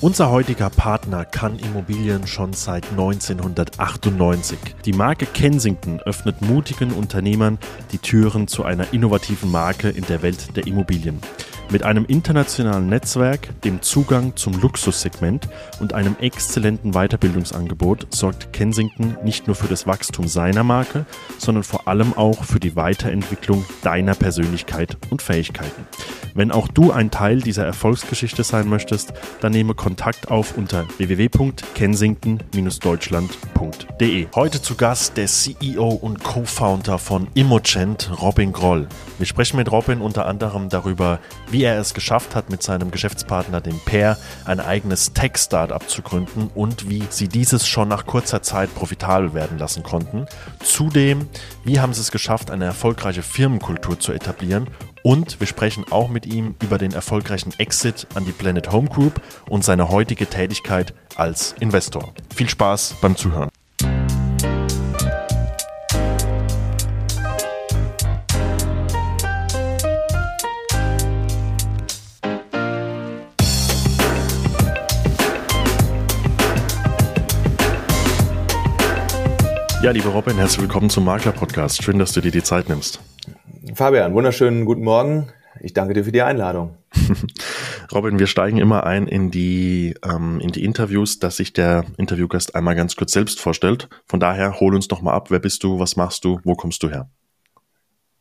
Unser heutiger Partner kann Immobilien schon seit 1998. Die Marke Kensington öffnet mutigen Unternehmern die Türen zu einer innovativen Marke in der Welt der Immobilien. Mit einem internationalen Netzwerk, dem Zugang zum Luxussegment und einem exzellenten Weiterbildungsangebot sorgt Kensington nicht nur für das Wachstum seiner Marke, sondern vor allem auch für die Weiterentwicklung deiner Persönlichkeit und Fähigkeiten. Wenn auch du ein Teil dieser Erfolgsgeschichte sein möchtest, dann nehme Kontakt auf unter www.kensington-deutschland.de. Heute zu Gast der CEO und Co-Founder von Immogent, Robin Groll. Wir sprechen mit Robin unter anderem darüber, wie wie er es geschafft hat, mit seinem Geschäftspartner, dem Pair, ein eigenes Tech-Startup zu gründen und wie sie dieses schon nach kurzer Zeit profitabel werden lassen konnten. Zudem, wie haben sie es geschafft, eine erfolgreiche Firmenkultur zu etablieren und wir sprechen auch mit ihm über den erfolgreichen Exit an die Planet Home Group und seine heutige Tätigkeit als Investor. Viel Spaß beim Zuhören. Ja, lieber Robin, herzlich willkommen zum Makler-Podcast. Schön, dass du dir die Zeit nimmst. Fabian, wunderschönen guten Morgen. Ich danke dir für die Einladung. Robin, wir steigen immer ein in die, ähm, in die Interviews, dass sich der Interviewgast einmal ganz kurz selbst vorstellt. Von daher, hol uns doch mal ab. Wer bist du? Was machst du? Wo kommst du her?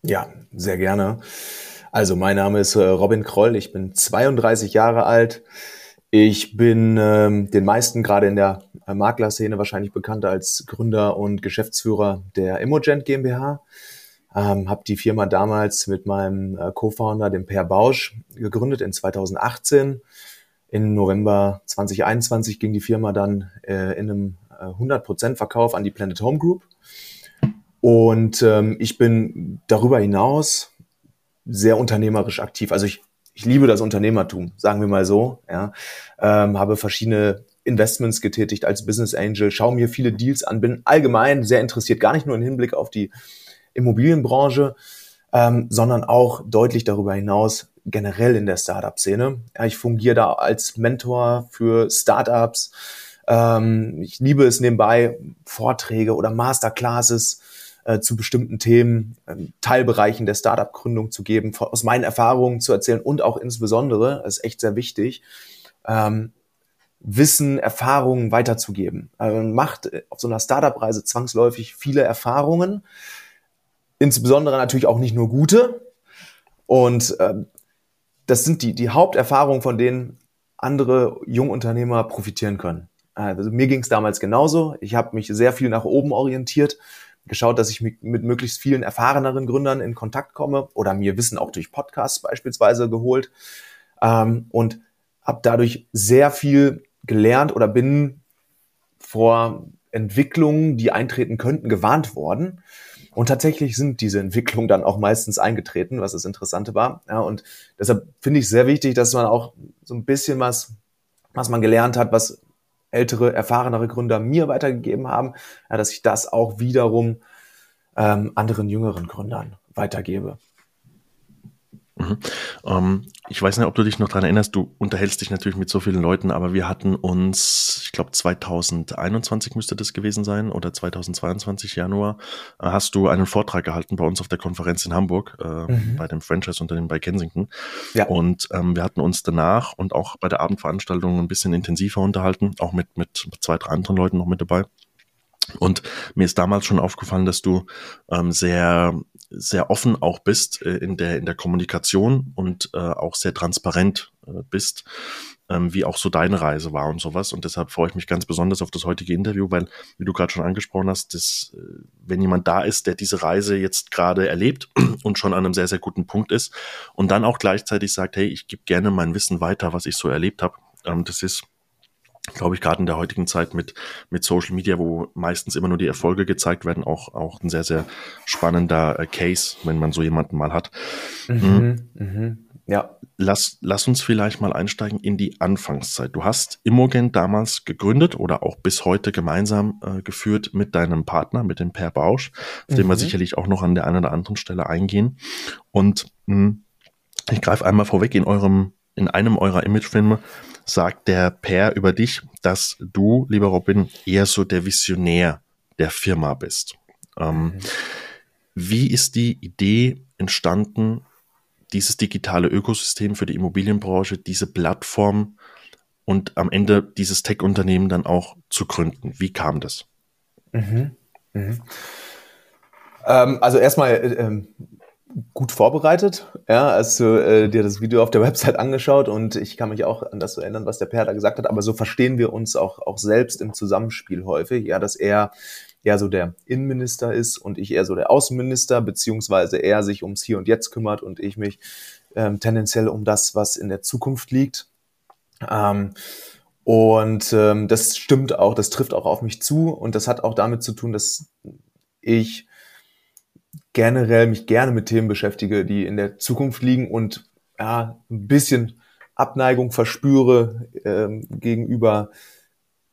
Ja, sehr gerne. Also, mein Name ist äh, Robin Kroll. Ich bin 32 Jahre alt. Ich bin ähm, den meisten gerade in der äh, Maklerszene wahrscheinlich bekannt als Gründer und Geschäftsführer der Immogent GmbH. Ähm, habe die Firma damals mit meinem äh, Co-Founder, dem Per Bausch, gegründet in 2018. Im November 2021 ging die Firma dann äh, in einem äh, 100% Verkauf an die Planet Home Group. Und ähm, ich bin darüber hinaus sehr unternehmerisch aktiv. Also ich, ich liebe das Unternehmertum, sagen wir mal so. Ja. Ähm, habe verschiedene Investments getätigt als Business Angel, schaue mir viele Deals an, bin allgemein sehr interessiert, gar nicht nur im Hinblick auf die Immobilienbranche, ähm, sondern auch deutlich darüber hinaus generell in der Startup-Szene. Ja, ich fungiere da als Mentor für Startups. Ähm, ich liebe es nebenbei, Vorträge oder Masterclasses äh, zu bestimmten Themen, äh, Teilbereichen der Startup-Gründung zu geben, aus meinen Erfahrungen zu erzählen und auch insbesondere, das ist echt sehr wichtig, ähm, Wissen, Erfahrungen weiterzugeben. Also man macht äh, auf so einer Startup-Reise zwangsläufig viele Erfahrungen, insbesondere natürlich auch nicht nur gute. Und äh, das sind die, die Haupterfahrungen, von denen andere Jungunternehmer profitieren können. Also mir ging es damals genauso. Ich habe mich sehr viel nach oben orientiert, geschaut, dass ich mit, möglichst vielen erfahreneren Gründern in Kontakt komme oder mir Wissen auch durch Podcasts beispielsweise geholt ähm, und habe dadurch sehr viel gelernt oder bin vor Entwicklungen, die eintreten könnten, gewarnt worden. Und tatsächlich sind diese Entwicklungen dann auch meistens eingetreten, was das Interessante war. Ja, und deshalb finde ich sehr wichtig, dass man auch so ein bisschen was, was man gelernt hat, was ältere, erfahrenere Gründer mir weitergegeben haben, ja, dass ich das auch wiederum ähm, anderen jüngeren Gründern weitergebe. Mhm. Ähm, ich weiß nicht, ob du dich noch dran erinnerst, du unterhältst dich natürlich mit so vielen Leuten, aber wir hatten uns, ich glaube 2021 müsste das gewesen sein oder 2022 Januar, äh, hast du einen Vortrag gehalten bei uns auf der Konferenz in Hamburg, äh, mhm. bei dem Franchise-Unternehmen bei Kensington. Ja. Und ähm, wir hatten uns danach und auch bei der Abendveranstaltung ein bisschen intensiver unterhalten, auch mit, mit zwei, drei anderen Leuten noch mit dabei. Und mir ist damals schon aufgefallen, dass du ähm, sehr sehr offen auch bist äh, in der in der Kommunikation und äh, auch sehr transparent äh, bist, ähm, wie auch so deine Reise war und sowas. Und deshalb freue ich mich ganz besonders auf das heutige Interview, weil, wie du gerade schon angesprochen hast, dass, äh, wenn jemand da ist, der diese Reise jetzt gerade erlebt und schon an einem sehr, sehr guten Punkt ist und dann auch gleichzeitig sagt, hey, ich gebe gerne mein Wissen weiter, was ich so erlebt habe, ähm, das ist glaube ich, gerade in der heutigen Zeit mit, mit Social Media, wo meistens immer nur die Erfolge gezeigt werden, auch, auch ein sehr, sehr spannender äh, Case, wenn man so jemanden mal hat. Mhm, mhm. mhm. Ja. Lass, lass uns vielleicht mal einsteigen in die Anfangszeit. Du hast Immogen damals gegründet oder auch bis heute gemeinsam äh, geführt mit deinem Partner, mit dem Per Bausch, auf mhm. den wir mhm. sicherlich auch noch an der einen oder anderen Stelle eingehen. Und mh, hm, ich greife einmal vorweg in eurem, in einem eurer Imagefilme sagt der Per über dich, dass du, lieber Robin, eher so der Visionär der Firma bist. Ähm. Wie ist die Idee entstanden, dieses digitale Ökosystem für die Immobilienbranche, diese Plattform und am Ende dieses Tech-Unternehmen dann auch zu gründen? Wie kam das? Mhm. Mhm. Ähm, also erstmal äh, ähm, gut vorbereitet. Ja, du äh, dir das Video auf der Website angeschaut und ich kann mich auch an das erinnern, was der Per da gesagt hat. Aber so verstehen wir uns auch, auch selbst im Zusammenspiel häufig. Ja, dass er ja so der Innenminister ist und ich eher so der Außenminister, beziehungsweise er sich ums Hier und Jetzt kümmert und ich mich ähm, tendenziell um das, was in der Zukunft liegt. Ähm, und ähm, das stimmt auch, das trifft auch auf mich zu und das hat auch damit zu tun, dass ich generell mich gerne mit Themen beschäftige, die in der Zukunft liegen und ja, ein bisschen Abneigung verspüre ähm, gegenüber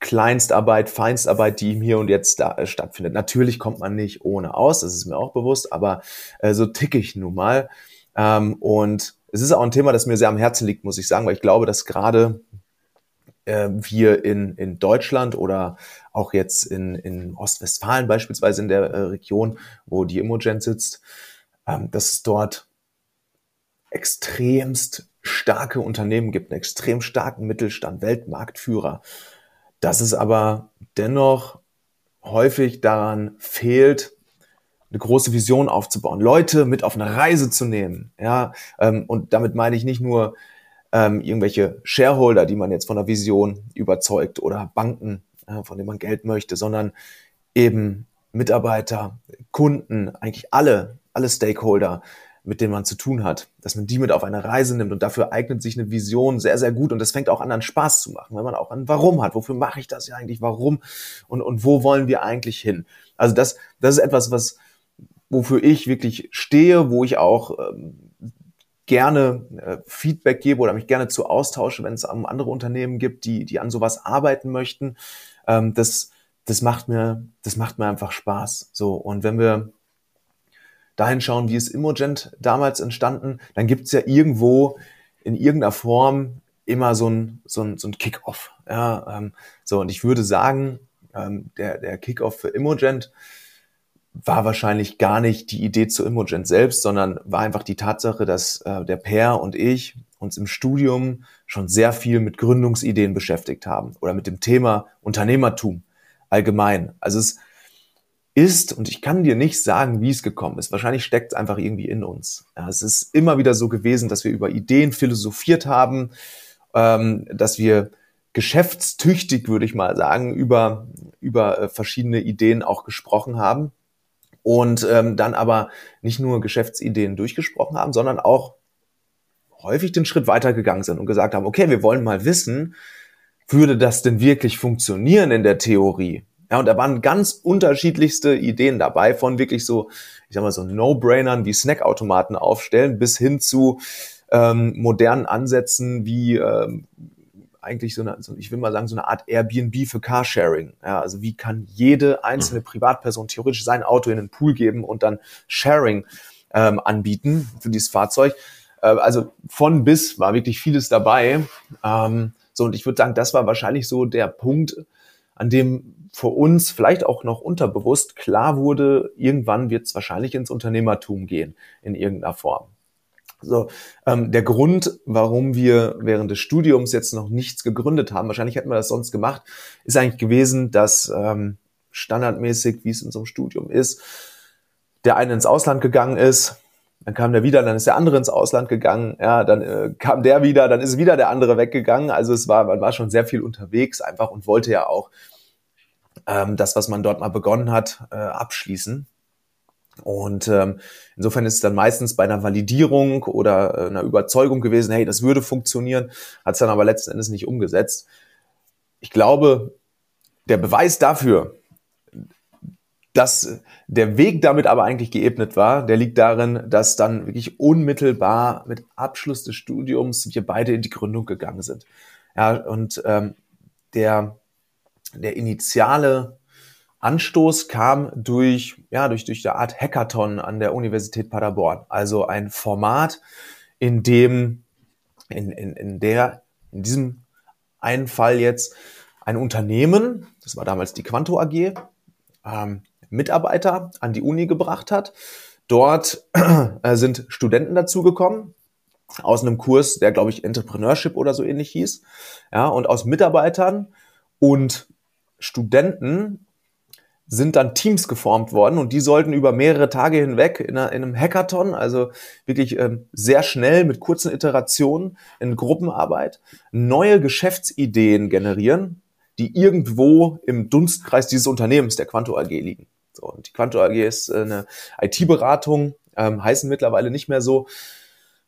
Kleinstarbeit, Feinstarbeit, die ihm hier und jetzt da, äh, stattfindet. Natürlich kommt man nicht ohne aus, das ist mir auch bewusst, aber äh, so ticke ich nun mal. Ähm, und es ist auch ein Thema, das mir sehr am Herzen liegt, muss ich sagen, weil ich glaube, dass gerade äh, wir in, in Deutschland oder auch jetzt in, in Ostwestfalen beispielsweise in der äh, Region, wo die Imogen sitzt, ähm, dass es dort extremst starke Unternehmen gibt, einen extrem starken Mittelstand, Weltmarktführer, dass es aber dennoch häufig daran fehlt, eine große Vision aufzubauen, Leute mit auf eine Reise zu nehmen. Ja, ähm, und damit meine ich nicht nur ähm, irgendwelche Shareholder, die man jetzt von der Vision überzeugt oder Banken, von denen man Geld möchte, sondern eben Mitarbeiter, Kunden, eigentlich alle, alle Stakeholder, mit denen man zu tun hat, dass man die mit auf eine Reise nimmt und dafür eignet sich eine Vision sehr, sehr gut und das fängt auch an, an Spaß zu machen, wenn man auch an Warum hat, wofür mache ich das ja eigentlich, warum und, und wo wollen wir eigentlich hin. Also das, das ist etwas, was, wofür ich wirklich stehe, wo ich auch ähm, gerne äh, Feedback gebe oder mich gerne zu austausche, wenn es andere Unternehmen gibt, die, die an sowas arbeiten möchten. Ähm, das, das macht mir, das macht mir einfach Spaß. So. Und wenn wir dahin schauen, wie ist Immogent damals entstanden, dann gibt es ja irgendwo in irgendeiner Form immer so ein, so ein, so ein Kick-Off. Ja, ähm, so, und ich würde sagen, ähm, der, der Kick-Off für Immogent war wahrscheinlich gar nicht die Idee zu Imogen selbst, sondern war einfach die Tatsache, dass äh, der Per und ich uns im Studium schon sehr viel mit Gründungsideen beschäftigt haben oder mit dem Thema Unternehmertum allgemein. Also es ist, und ich kann dir nicht sagen, wie es gekommen ist, wahrscheinlich steckt es einfach irgendwie in uns. Ja, es ist immer wieder so gewesen, dass wir über Ideen philosophiert haben, ähm, dass wir geschäftstüchtig, würde ich mal sagen, über, über äh, verschiedene Ideen auch gesprochen haben und ähm, dann aber nicht nur Geschäftsideen durchgesprochen haben, sondern auch häufig den Schritt weitergegangen sind und gesagt haben, okay, wir wollen mal wissen, würde das denn wirklich funktionieren in der Theorie? Ja, und da waren ganz unterschiedlichste Ideen dabei, von wirklich so, ich sag mal, so No-Brainern wie Snackautomaten aufstellen, bis hin zu ähm, modernen Ansätzen wie ähm, eigentlich so eine, so, ich will mal sagen, so eine Art Airbnb für Carsharing. Ja, also wie kann jede einzelne mhm. Privatperson theoretisch sein Auto in den Pool geben und dann Sharing ähm, anbieten für dieses Fahrzeug. Äh, also von bis war wirklich vieles dabei. Ähm, so, und ich würde sagen, das war wahrscheinlich so der Punkt, an dem für uns vielleicht auch noch unterbewusst klar wurde, irgendwann wird es wahrscheinlich ins Unternehmertum gehen in irgendeiner Form. So, ähm, der Grund, warum wir während des Studiums jetzt noch nichts gegründet haben, wahrscheinlich hätten wir das sonst gemacht, ist eigentlich gewesen, dass ähm, standardmäßig, wie es in so einem Studium ist, der eine ins Ausland gegangen ist, dann kam der wieder, dann ist der andere ins Ausland gegangen, ja, dann äh, kam der wieder, dann ist wieder der andere weggegangen. Also es war, man war schon sehr viel unterwegs einfach und wollte ja auch ähm, das, was man dort mal begonnen hat, äh, abschließen. Und ähm, insofern ist es dann meistens bei einer Validierung oder äh, einer Überzeugung gewesen, hey, das würde funktionieren, hat es dann aber letzten Endes nicht umgesetzt. Ich glaube, der Beweis dafür, dass der Weg damit aber eigentlich geebnet war, der liegt darin, dass dann wirklich unmittelbar mit Abschluss des Studiums wir beide in die Gründung gegangen sind. Ja, und ähm, der, der initiale Anstoß kam durch, ja, durch, durch eine Art Hackathon an der Universität Paderborn. Also ein Format, in dem, in, in, in der, in diesem ein Fall jetzt ein Unternehmen, das war damals die Quanto AG, ähm, Mitarbeiter an die Uni gebracht hat. Dort äh, sind Studenten dazugekommen aus einem Kurs, der glaube ich Entrepreneurship oder so ähnlich hieß. Ja, und aus Mitarbeitern und Studenten sind dann Teams geformt worden und die sollten über mehrere Tage hinweg in, einem Hackathon, also wirklich ähm, sehr schnell mit kurzen Iterationen in Gruppenarbeit, neue Geschäftsideen generieren, die irgendwo im Dunstkreis dieses Unternehmens, der Quanto AG, liegen. So, und die Quanto AG ist äh, eine IT-Beratung, ähm, heißen mittlerweile nicht mehr so,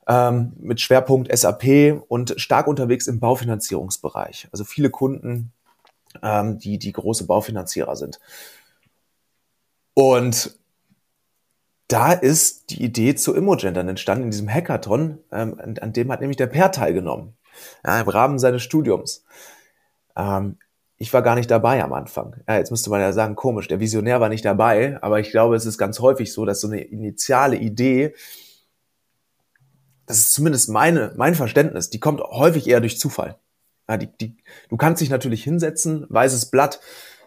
ähm, mit Schwerpunkt SAP und stark unterwegs im Baufinanzierungsbereich. Also viele Kunden, ähm, die, die große Baufinanzierer sind. Und da ist die Idee zu Imogen dann entstanden in diesem Hackathon, ähm, an, an, dem hat nämlich der Per teilgenommen, ja, im Rahmen seines Studiums. Ähm, ich war gar nicht dabei am Anfang. Ja, jetzt müsste man ja sagen, komisch, der Visionär war nicht dabei, aber ich glaube, es ist ganz häufig so, dass so eine initiale Idee, das ist zumindest meine, mein Verständnis, die kommt häufig eher durch Zufall. Ja, die, die, du kannst dich natürlich hinsetzen, weißes Blatt,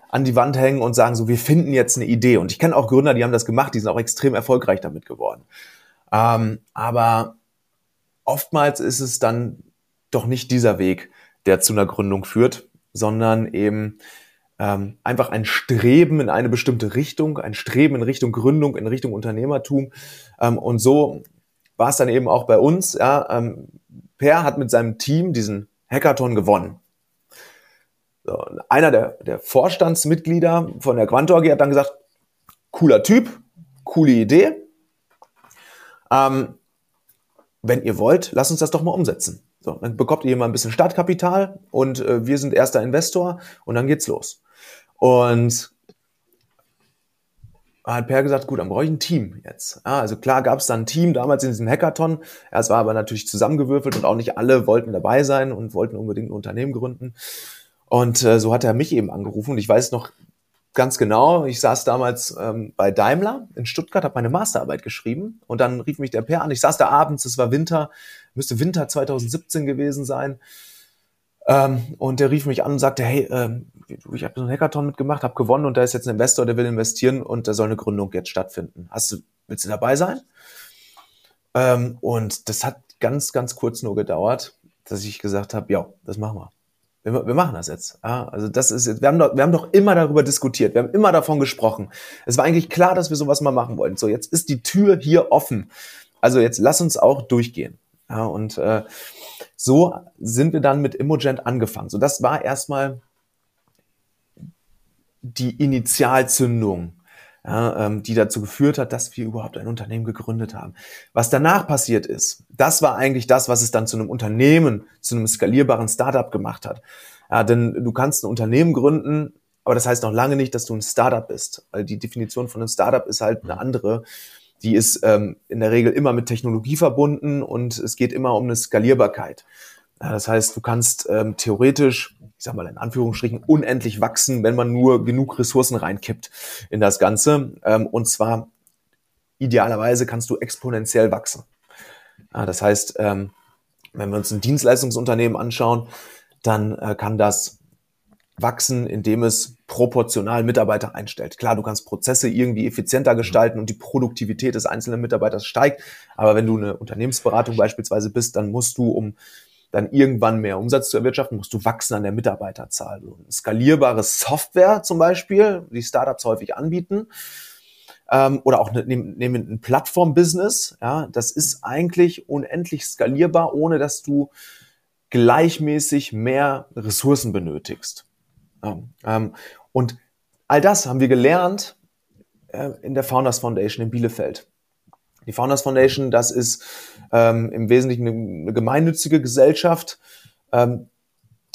an die Wand hängen und sagen so, wir finden jetzt eine Idee. Und ich kenne auch Gründer, die haben das gemacht, die sind auch extrem erfolgreich damit geworden. Ähm, aber oftmals ist es dann doch nicht dieser Weg, der zu einer Gründung führt, sondern eben ähm, einfach ein Streben in eine bestimmte Richtung, ein Streben in Richtung Gründung, in Richtung Unternehmertum. Ähm, und so war es dann eben auch bei uns. Ja, ähm, per hat mit seinem Team diesen Hackathon gewonnen. So, einer der, der Vorstandsmitglieder von der Quanto AG hat dann gesagt, cooler Typ, coole Idee. Ähm, wenn ihr wollt, lasst uns das doch mal umsetzen. So, dann bekommt ihr mal ein bisschen Startkapital und äh, wir sind erster Investor und dann geht's los. Und hat Per gesagt, gut, dann brauche ich ein Team jetzt. Ja, also klar gab es dann ein Team damals in diesem Hackathon. Ja, es war aber natürlich zusammengewürfelt und auch nicht alle wollten dabei sein und wollten unbedingt ein Unternehmen gründen. Und äh, so hat er mich eben angerufen und ich weiß noch ganz genau, ich saß damals ähm, bei Daimler in Stuttgart, habe meine Masterarbeit geschrieben und dann rief mich der Per an. Ich saß da abends, es war Winter, müsste Winter 2017 gewesen sein. Ähm, und der rief mich an und sagte, hey, ähm, ich habe so einen Hackathon mitgemacht, habe gewonnen und da ist jetzt ein Investor, der will investieren und da soll eine Gründung jetzt stattfinden. Hast du, willst du dabei sein? Ähm, und das hat ganz, ganz kurz nur gedauert, dass ich gesagt habe, ja, das machen wir wir, wir machen das jetzt. Ja, also das ist jetzt, wir haben, doch, wir haben doch immer darüber diskutiert, wir haben immer davon gesprochen. Es war eigentlich klar, dass wir sowas mal machen wollen. So, jetzt ist die Tür hier offen. Also jetzt lass uns auch durchgehen. Ja, und äh, so sind wir dann mit Immogent angefangen. So, das war erstmal die Initialzündung ja, ähm, die dazu geführt hat, dass wir überhaupt ein Unternehmen gegründet haben. Was danach passiert ist, das war eigentlich das, was es dann zu einem Unternehmen, zu einem skalierbaren Startup gemacht hat. Ja, denn du kannst ein Unternehmen gründen, aber das heißt noch lange nicht, dass du ein Startup bist, weil die Definition von einem Startup ist halt eine andere. Die ist ähm, in der Regel immer mit Technologie verbunden und es geht immer um eine Skalierbarkeit. Ja, das heißt, du kannst ähm, theoretisch ich sag mal in Anführungsstrichen, unendlich wachsen, wenn man nur genug Ressourcen reinkippt in das Ganze. Ähm, und zwar idealerweise kannst du exponentiell wachsen. das heißt, ähm, wenn wir uns ein Dienstleistungsunternehmen anschauen, dann äh, kann das wachsen, indem es proportional Mitarbeiter einstellt. Klar, du kannst Prozesse irgendwie effizienter gestalten und die Produktivität des einzelnen Mitarbeiters steigt. Aber wenn du eine Unternehmensberatung beispielsweise bist, dann musst du, um dann irgendwann mehr Umsatz zu erwirtschaften, musst du wachsen an der Mitarbeiterzahl. So skalierbare Software zum Beispiel, die Startups häufig anbieten, ähm, oder auch nehmen ne, ein Plattform-Business, ja, das ist eigentlich unendlich skalierbar, ohne dass du gleichmäßig mehr Ressourcen benötigst. Ähm, und all das haben wir gelernt äh, in der Founders Foundation in Bielefeld. Die Founders Foundation, das ist ähm, im Wesentlichen eine, gemeinnützige Gesellschaft, ähm,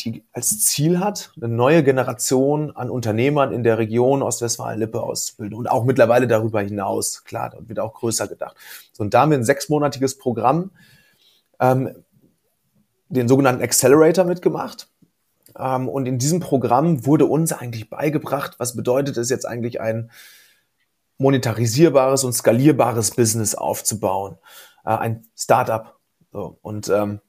die als Ziel hat, eine neue Generation an Unternehmern in der Region Ostwestfalen-Lippe auszubilden und auch mittlerweile darüber hinaus. Klar, da wird auch größer gedacht. So, und da haben wir ein sechsmonatiges Programm, ähm, den sogenannten Accelerator mitgemacht. Ähm, und in diesem Programm wurde uns eigentlich beigebracht, was bedeutet es jetzt eigentlich ein monetarisierbares und skalierbares Business aufzubauen, äh, ein Startup. So, und ähm,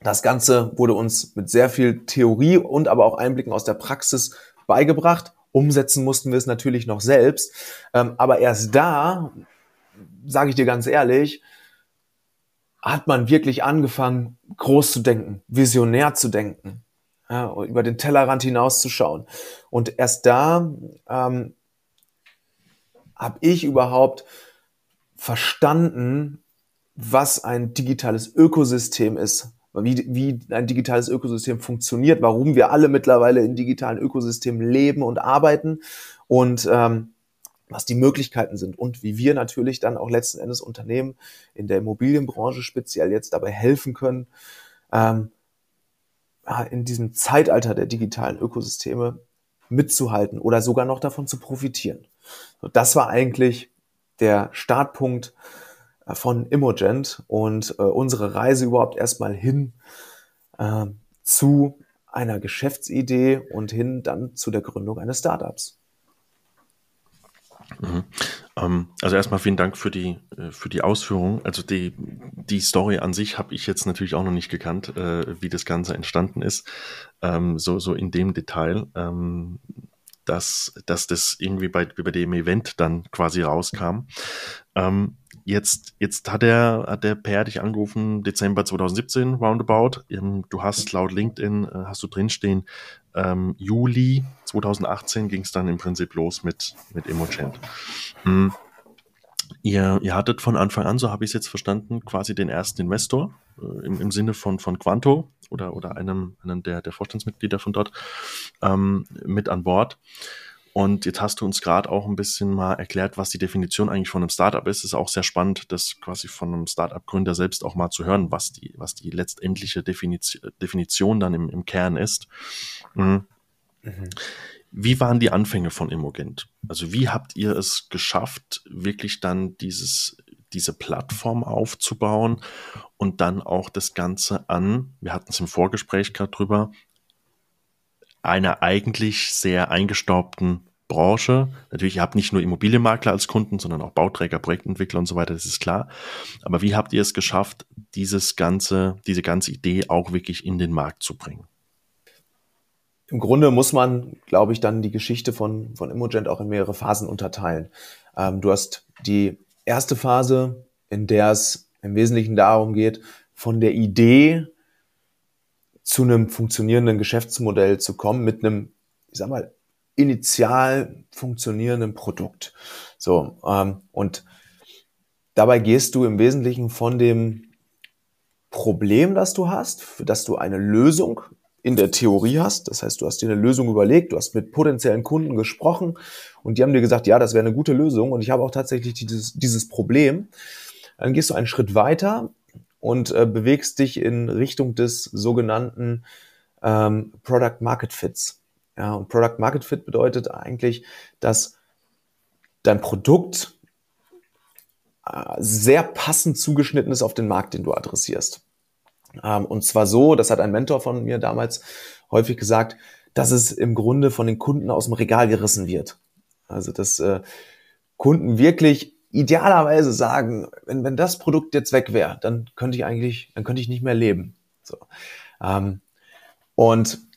Das Ganze wurde uns mit sehr viel Theorie und aber auch Einblicken aus der Praxis beigebracht. Umsetzen mussten wir es natürlich noch selbst. Ähm, aber erst da, sage ich dir ganz ehrlich, hat man wirklich angefangen, groß zu denken, visionär zu denken, ja, über den Tellerrand hinauszuschauen. Und erst da ähm, habe ich überhaupt verstanden, was ein digitales Ökosystem ist, wie, wie ein digitales Ökosystem funktioniert, warum wir alle mittlerweile in digitalen Ökosystemen leben und arbeiten. Und ähm, was die Möglichkeiten sind. Und wie wir natürlich dann auch letzten Endes Unternehmen in der Immobilienbranche speziell jetzt dabei helfen können, ähm, in diesem Zeitalter der digitalen Ökosysteme mitzuhalten oder sogar noch davon zu profitieren. Das war eigentlich der Startpunkt äh, von Immogent und äh, unsere Reise überhaupt erstmal hin äh, zu einer Geschäftsidee und hin dann zu der Gründung eines Startups. Mhm. Ähm, also erstmal vielen Dank für die, äh, für die Ausführung. Also die, die Story an sich habe ich jetzt natürlich auch noch nicht gekannt, äh, wie das Ganze entstanden ist. Ähm, so, so in dem Detail. Ähm, dass, dass das irgendwie bei, bei dem Event dann quasi rauskam. Ähm, jetzt, jetzt hat der, hat der Per dich angerufen, Dezember 2017, roundabout. Ähm, du hast laut LinkedIn, äh, hast du drinstehen, ähm, Juli 2018 ging es dann im Prinzip los mit, mit Emocent. Mhm. Ihr, ihr hattet von Anfang an, so habe ich es jetzt verstanden, quasi den ersten Investor äh, im, im Sinne von, von Quanto oder, oder einem, einem der, der Vorstandsmitglieder von dort ähm, mit an Bord. Und jetzt hast du uns gerade auch ein bisschen mal erklärt, was die Definition eigentlich von einem Startup ist. Es ist auch sehr spannend, das quasi von einem Startup-Gründer selbst auch mal zu hören, was die, was die letztendliche Definition, Definition dann im, im Kern ist. Mhm. Mhm. Wie waren die Anfänge von Immogent? Also wie habt ihr es geschafft, wirklich dann dieses, diese Plattform aufzubauen und dann auch das Ganze an, wir hatten es im Vorgespräch gerade drüber, einer eigentlich sehr eingestaubten Branche. Natürlich, ihr habt nicht nur Immobilienmakler als Kunden, sondern auch Bauträger, Projektentwickler und so weiter, das ist klar. Aber wie habt ihr es geschafft, dieses ganze, diese ganze Idee auch wirklich in den Markt zu bringen? Im Grunde muss man, glaube ich, dann die Geschichte von, von Immogent auch in mehrere Phasen unterteilen. Ähm, du hast die erste Phase, in der es im Wesentlichen darum geht, von der Idee zu einem funktionierenden Geschäftsmodell zu kommen mit einem, ich sag mal, initial funktionierenden Produkt. So, ähm, und dabei gehst du im Wesentlichen von dem Problem, das du hast, für das du eine Lösung in der Theorie hast. Das heißt, du hast dir eine Lösung überlegt, du hast mit potenziellen Kunden gesprochen und die haben dir gesagt, ja, das wäre eine gute Lösung und ich habe auch tatsächlich dieses, dieses Problem. Dann gehst du einen Schritt weiter und äh, bewegst dich in Richtung des sogenannten ähm, Product Market Fits. Ja, und Product Market Fit bedeutet eigentlich, dass dein Produkt äh, sehr passend zugeschnitten ist auf den Markt, den du adressierst. Ähm, und zwar so, das hat ein Mentor von mir damals häufig gesagt, dass es im Grunde von den Kunden aus dem Regal gerissen wird. Also dass äh, Kunden wirklich idealerweise sagen, wenn, wenn das Produkt jetzt weg wäre, dann könnte ich eigentlich, dann könnte ich nicht mehr leben. So. Ähm, und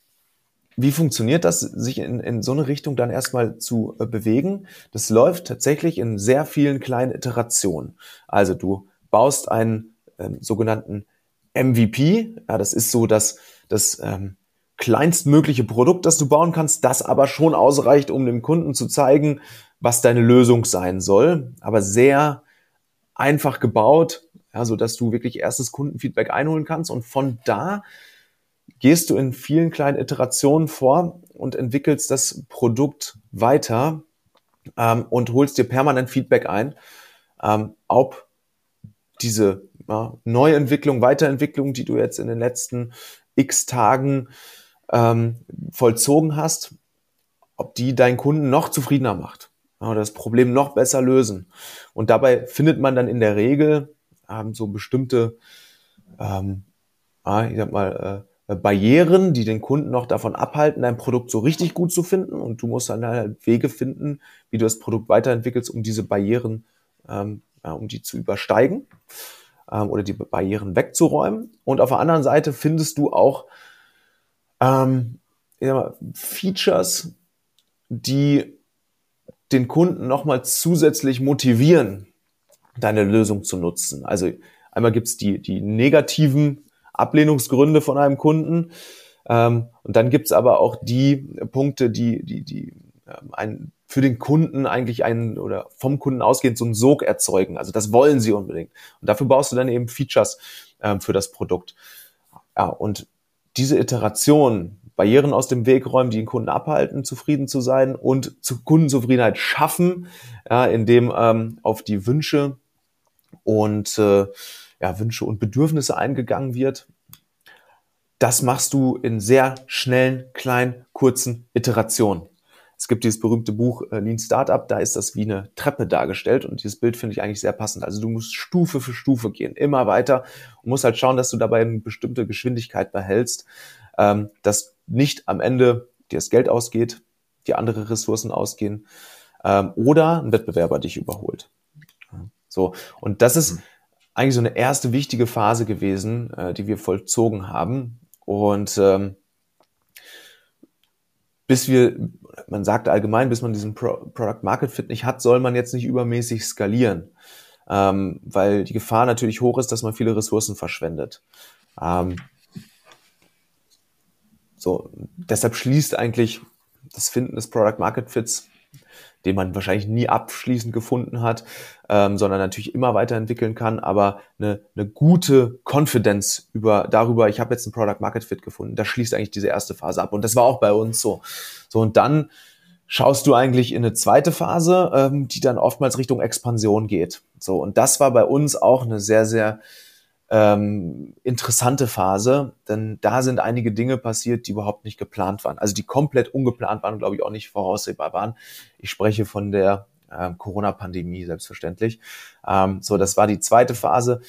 wie funktioniert das, sich in, in so eine Richtung dann erstmal zu äh, bewegen? Das läuft tatsächlich in sehr vielen kleinen Iterationen. Also du baust einen ähm, sogenannten MVP. Ja, das ist so das, das ähm, kleinstmögliche Produkt, das du bauen kannst, das aber schon ausreicht, um dem Kunden zu zeigen, was deine Lösung sein soll, aber sehr einfach gebaut, ja, so dass du wirklich erstes Kundenfeedback einholen kannst und von da gehst du in vielen kleinen Iterationen vor und entwickelst das Produkt weiter ähm, und holst dir permanent Feedback ein, ähm, ob diese ja, Neuentwicklung, Weiterentwicklung, die du jetzt in den letzten x Tagen ähm, vollzogen hast, ob die deinen Kunden noch zufriedener macht oder das Problem noch besser lösen. Und dabei findet man dann in der Regel ähm, so bestimmte, ähm, ich sag mal, äh, Barrieren, die den Kunden noch davon abhalten, dein Produkt so richtig gut zu finden. Und du musst dann halt Wege finden, wie du das Produkt weiterentwickelst, um diese Barrieren, ähm, ja, um die zu übersteigen. ähm, oder die Barrieren wegzuräumen. Und auf der anderen Seite findest du auch ähm, ja, Features, die den Kunden nochmal zusätzlich motivieren, deine Lösung zu nutzen. Also einmal gibt's die, die negativen Ablehnungsgründe von einem Kunden. Ähm, und dann gibt's aber auch die Punkte, die, die, die ähm, ein, für den Kunden eigentlich einen oder vom Kunden ausgehend so einen Sog erzeugen. Also das wollen sie unbedingt. Und dafür baust du dann eben Features ähm, für das Produkt. Ja, und diese Iteration, Barrieren aus dem Weg räumen, die den Kunden abhalten, zufrieden zu sein und zu Kundenzufriedenheit schaffen, ja, indem ähm, auf die Wünsche und äh, ja, Wünsche und Bedürfnisse eingegangen wird. Das machst du in sehr schnellen, kleinen, kurzen Iterationen. Es gibt dieses berühmte Buch äh, Lean Startup, da ist das wie eine Treppe dargestellt und dieses Bild finde ich eigentlich sehr passend. Also du musst Stufe für Stufe gehen, immer weiter und musst halt schauen, dass du dabei eine bestimmte Geschwindigkeit behältst, ähm, dass nicht am Ende dir das Geld ausgeht, dir andere Ressourcen ausgehen ähm, oder ein Wettbewerber dich überholt. So, und das ist mhm. Eigentlich so eine erste wichtige Phase gewesen, äh, die wir vollzogen haben. Und ähm, bis wir, man sagt allgemein, bis man diesen Pro Product Market Fit nicht hat, soll man jetzt nicht übermäßig skalieren, ähm, weil die Gefahr natürlich hoch ist, dass man viele Ressourcen verschwendet. Ähm, so, deshalb schließt eigentlich das Finden des Product Market Fits, den man wahrscheinlich nie abschließend gefunden hat, ähm, sondern natürlich immer weiterentwickeln kann, aber eine, eine gute Confidence über darüber, ich habe jetzt ein Product Market Fit gefunden, das schließt eigentlich diese erste Phase ab. Und das war auch bei uns so. So, und dann schaust du eigentlich in eine zweite Phase, ähm, die dann oftmals Richtung Expansion geht. So, und das war bei uns auch eine sehr, sehr ähm, interessante Phase, denn da sind einige Dinge passiert, die überhaupt nicht geplant waren. Also die komplett ungeplant waren glaube ich auch nicht voraussehbar waren. Ich spreche von der äh, Corona-Pandemie selbstverständlich. Ähm, so, das war die zweite Phase.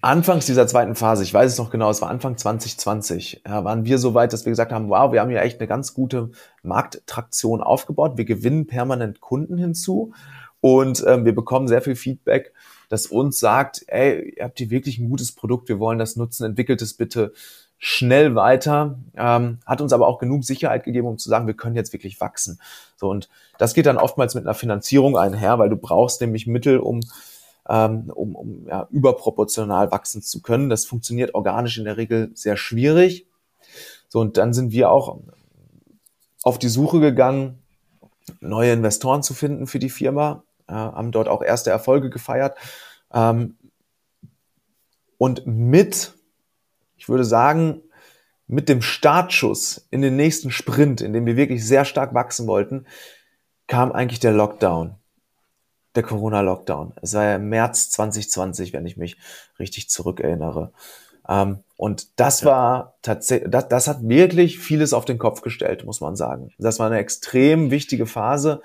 Anfangs dieser zweiten Phase, ich weiß es noch genau, es war Anfang 2020, ja, waren wir so weit, dass wir gesagt haben, wow, wir haben hier echt eine ganz gute Markttraktion aufgebaut. Wir gewinnen permanent Kunden hinzu und ähm, wir bekommen sehr viel Feedback das uns sagt, ey, ihr habt hier wirklich ein gutes Produkt, wir wollen das nutzen, entwickelt es bitte schnell weiter, ähm, hat uns aber auch genug Sicherheit gegeben, um zu sagen, wir können jetzt wirklich wachsen. So und das geht dann oftmals mit einer Finanzierung einher, weil du brauchst nämlich Mittel, um ähm, um, um ja, überproportional wachsen zu können. Das funktioniert organisch in der Regel sehr schwierig. So und dann sind wir auch auf die Suche gegangen, neue Investoren zu finden für die Firma haben dort auch erste Erfolge gefeiert. Ähm, und mit, ich würde sagen, mit dem Startschuss in den nächsten Sprint, in dem wir wirklich sehr stark wachsen wollten, kam eigentlich der Lockdown, der Corona-Lockdown. Es war ja im März 2020, wenn ich mich richtig zurückerinnere. Ähm, und das ja. war tatsächlich, das, das hat wirklich vieles auf den Kopf gestellt, muss man sagen. Das war eine extrem wichtige Phase,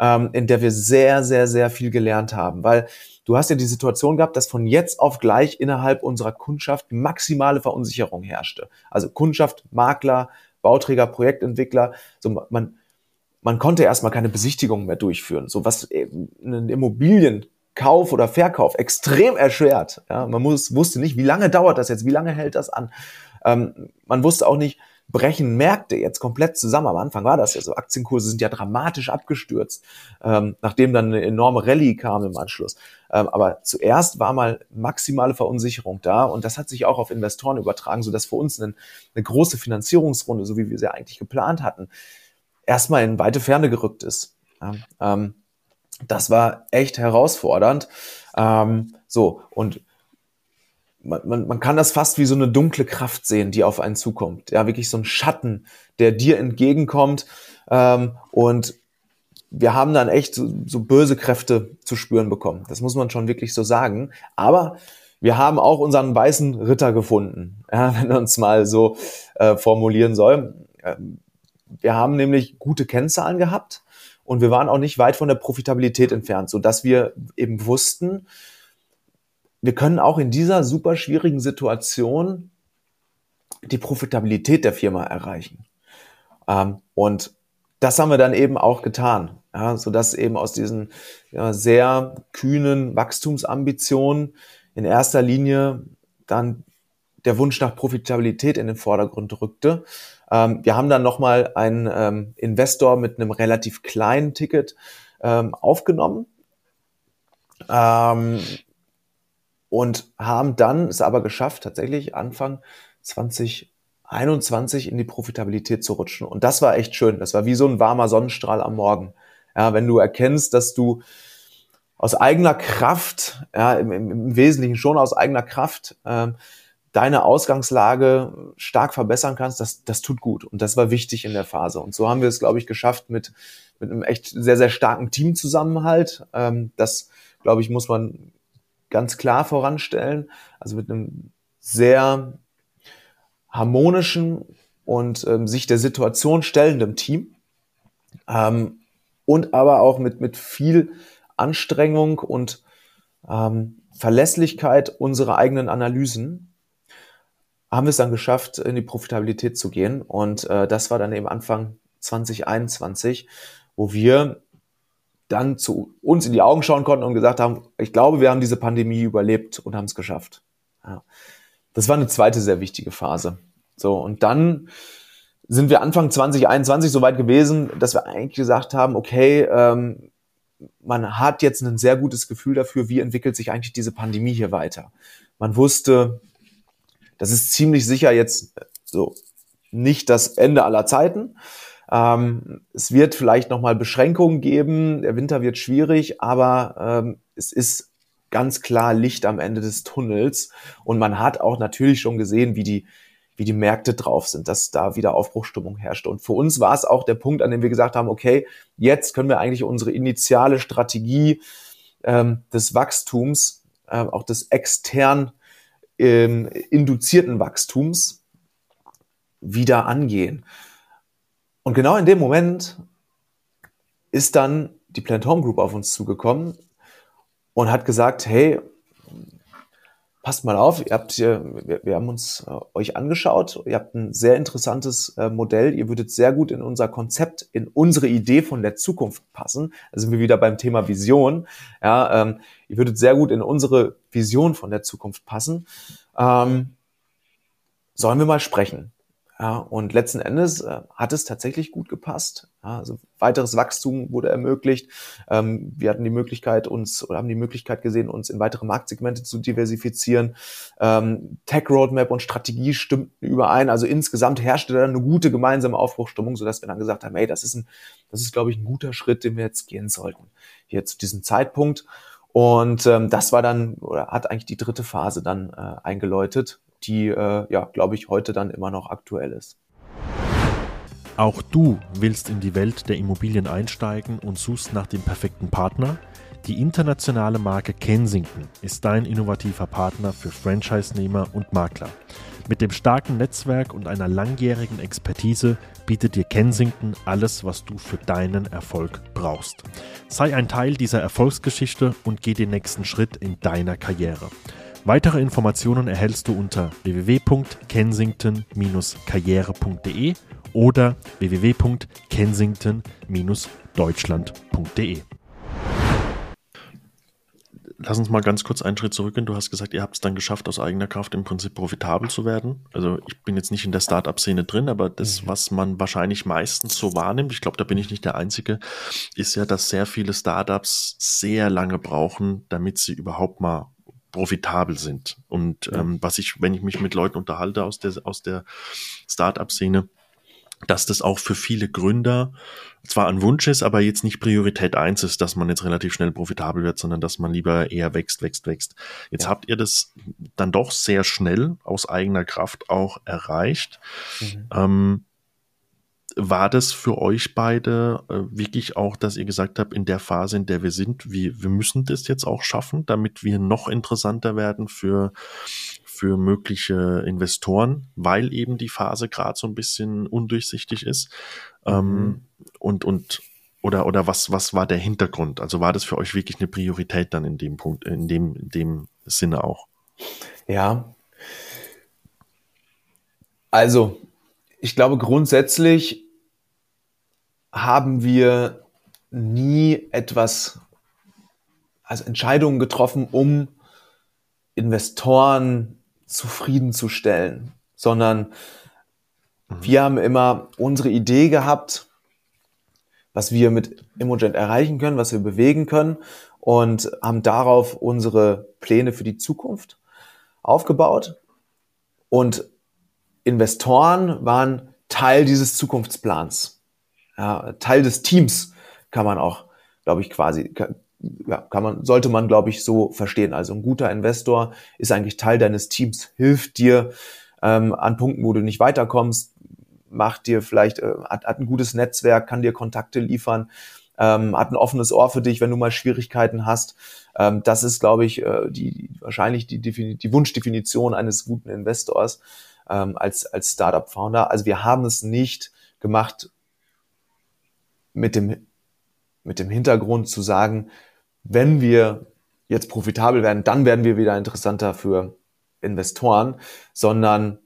ähm, in der wir sehr, sehr, sehr viel gelernt haben. Weil du hast ja die Situation gehabt, dass von jetzt auf gleich innerhalb unserer Kundschaft maximale Verunsicherung herrschte. Also Kundschaft, Makler, Bauträger, Projektentwickler, so man, man konnte erstmal keine Besichtigung mehr durchführen. So was einen Immobilienkauf oder Verkauf extrem erschwert. Ja, man muss, wusste nicht, wie lange dauert das jetzt, wie lange hält das an. Ähm, man wusste auch nicht, brechen Märkte jetzt komplett zusammen. Am Anfang war das ja so. Aktienkurse sind ja dramatisch abgestürzt, ähm, nachdem dann eine enorme Rallye kam im Anschluss. Ähm, aber zuerst war mal maximale Verunsicherung da und das hat sich auch auf Investoren übertragen, sodass für uns eine, eine große Finanzierungsrunde, so wie wir sie eigentlich geplant hatten, erstmal in weite Ferne gerückt ist. Ähm, das war echt herausfordernd. Ähm, so, und man, man, man kann das fast wie so eine dunkle Kraft sehen, die auf einen zukommt. Ja, wirklich so ein Schatten, der dir entgegenkommt. Ähm, und wir haben dann echt so, so böse Kräfte zu spüren bekommen. Das muss man schon wirklich so sagen. Aber wir haben auch unseren weißen Ritter gefunden, ja, wenn man uns mal so äh, formulieren soll. Ähm, wir haben nämlich gute Kennzahlen gehabt und wir waren auch nicht weit von der Profitabilität entfernt, so dass wir eben wussten, wir können auch in dieser super schwierigen Situation die Profitabilität der Firma erreichen. Ähm, und das haben wir dann eben auch getan, ja, sodass eben aus diesen ja, sehr kühnen Wachstumsambitionen in erster Linie dann der Wunsch nach Profitabilität in den Vordergrund rückte. Ähm, wir haben dann nochmal einen ähm, Investor mit einem relativ kleinen Ticket ähm, aufgenommen ähm, und haben dann es aber geschafft, tatsächlich Anfang 2021 in die Profitabilität zu rutschen. Und das war echt schön. Das war wie so ein warmer Sonnenstrahl am Morgen. Ja, wenn du erkennst, dass du aus eigener Kraft, ja, im, im Wesentlichen schon aus eigener Kraft, ähm, deine Ausgangslage stark verbessern kannst, das, das tut gut. Und das war wichtig in der Phase. Und so haben wir es, glaube ich, geschafft mit, mit einem echt sehr, sehr starken Teamzusammenhalt. Ähm, das, glaube ich, muss man ganz klar voranstellen. Also mit einem sehr harmonischen und ähm, sich der Situation stellendem Team. Ähm, und aber auch mit, mit viel Anstrengung und ähm, Verlässlichkeit unserer eigenen Analysen haben wir es dann geschafft, in die Profitabilität zu gehen. Und äh, das war dann eben Anfang 2021, wo wir dann zu uns in die Augen schauen konnten und gesagt haben, ich glaube, wir haben diese Pandemie überlebt und haben es geschafft. Ja. Das war eine zweite sehr wichtige Phase. So, und dann sind wir Anfang 2021 so weit gewesen, dass wir eigentlich gesagt haben, okay, ähm, man hat jetzt ein sehr gutes Gefühl dafür, wie entwickelt sich eigentlich diese Pandemie hier weiter. Man wusste, das ist ziemlich sicher jetzt so nicht das Ende aller Zeiten. Ähm, es wird vielleicht nochmal Beschränkungen geben. Der Winter wird schwierig, aber ähm, es ist ganz klar Licht am Ende des Tunnels. Und man hat auch natürlich schon gesehen, wie die, wie die Märkte drauf sind, dass da wieder Aufbruchstimmung herrscht. Und für uns war es auch der Punkt, an dem wir gesagt haben, okay, jetzt können wir eigentlich unsere initiale Strategie ähm, des Wachstums, äh, auch des extern ähm, induzierten Wachstums wieder angehen. Und genau in dem Moment ist dann die Plant Home Group auf uns zugekommen und hat gesagt, hey, passt mal auf, ihr habt hier, wir, wir haben uns äh, euch angeschaut, ihr habt ein sehr interessantes äh, Modell, ihr würdet sehr gut in unser Konzept, in unsere Idee von der Zukunft passen. Da sind wir wieder beim Thema Vision. Ja, ähm, ihr würdet sehr gut in unsere Vision von der Zukunft passen. Ähm, sollen wir mal sprechen? Ja, und letzten Endes äh, hat es tatsächlich gut gepasst. Ja, also weiteres Wachstum wurde ermöglicht. Ähm, wir hatten die Möglichkeit, uns oder haben die Möglichkeit gesehen, uns in weitere Marktsegmente zu diversifizieren. Ähm, Tech Roadmap und Strategie stimmten überein. Also insgesamt herrschte dann eine gute gemeinsame Aufbruchstimmung, sodass wir dann gesagt haben, hey, das ist ein, das ist, glaube ich, ein guter Schritt, den wir jetzt gehen sollten. Hier zu diesem Zeitpunkt. Und ähm, das war dann, oder hat eigentlich die dritte Phase dann äh, eingeläutet, die, äh, ja, glaube ich, heute dann immer noch aktuell ist. Auch du willst in die Welt der Immobilien einsteigen und suchst nach dem perfekten Partner? Die internationale Marke Kensington ist dein innovativer Partner für Franchise-Nehmer und Makler. Mit dem starken Netzwerk und einer langjährigen Expertise bietet dir Kensington alles, was du für deinen Erfolg brauchst. Sei ein Teil dieser Erfolgsgeschichte und geh den nächsten Schritt in deiner Karriere. Weitere Informationen erhältst du unter www.kensington-karriere.de oder www.kensington-deutschland.de. Lass uns mal ganz kurz einen Schritt zurückgehen. Du hast gesagt, ihr habt es dann geschafft, aus eigener Kraft im Prinzip profitabel zu werden. Also ich bin jetzt nicht in der Startup-Szene drin, aber das, mhm. was man wahrscheinlich meistens so wahrnimmt, ich glaube, da bin ich nicht der Einzige, ist ja, dass sehr viele Startups sehr lange brauchen, damit sie überhaupt mal profitabel sind. Und ja. ähm, was ich, wenn ich mich mit Leuten unterhalte aus der, aus der Startup-Szene, dass das auch für viele Gründer zwar ein Wunsch ist, aber jetzt nicht Priorität eins ist, dass man jetzt relativ schnell profitabel wird, sondern dass man lieber eher wächst, wächst, wächst. Jetzt ja. habt ihr das dann doch sehr schnell aus eigener Kraft auch erreicht. Mhm. Ähm, war das für euch beide äh, wirklich auch, dass ihr gesagt habt, in der Phase, in der wir sind, wir, wir müssen das jetzt auch schaffen, damit wir noch interessanter werden für, für mögliche Investoren, weil eben die Phase gerade so ein bisschen undurchsichtig ist? Ähm, mhm. und, und, oder, oder was, was war der Hintergrund? Also war das für euch wirklich eine Priorität dann in dem Punkt, in dem, in dem Sinne auch? Ja. Also, ich glaube grundsätzlich haben wir nie etwas, also Entscheidungen getroffen, um Investoren zufriedenzustellen, sondern mhm. wir haben immer unsere Idee gehabt, was wir mit Immogent erreichen können, was wir bewegen können und haben darauf unsere Pläne für die Zukunft aufgebaut. Und Investoren waren Teil dieses Zukunftsplans, ja, Teil des Teams, kann man auch, glaube ich, quasi, ja, kann man, sollte man, glaube ich, so verstehen. Also ein guter Investor ist eigentlich Teil deines Teams, hilft dir ähm, an Punkten, wo du nicht weiterkommst, macht dir vielleicht, äh, hat, hat ein gutes Netzwerk, kann dir Kontakte liefern, ähm, hat ein offenes Ohr für dich, wenn du mal Schwierigkeiten hast. Ähm, das ist, glaube ich, äh, die, wahrscheinlich die, die Wunschdefinition eines guten Investors ähm, als, als Startup-Founder. Also wir haben es nicht gemacht mit dem, mit dem Hintergrund zu sagen, wenn wir jetzt profitabel werden, dann werden wir wieder interessanter für Investoren, sondern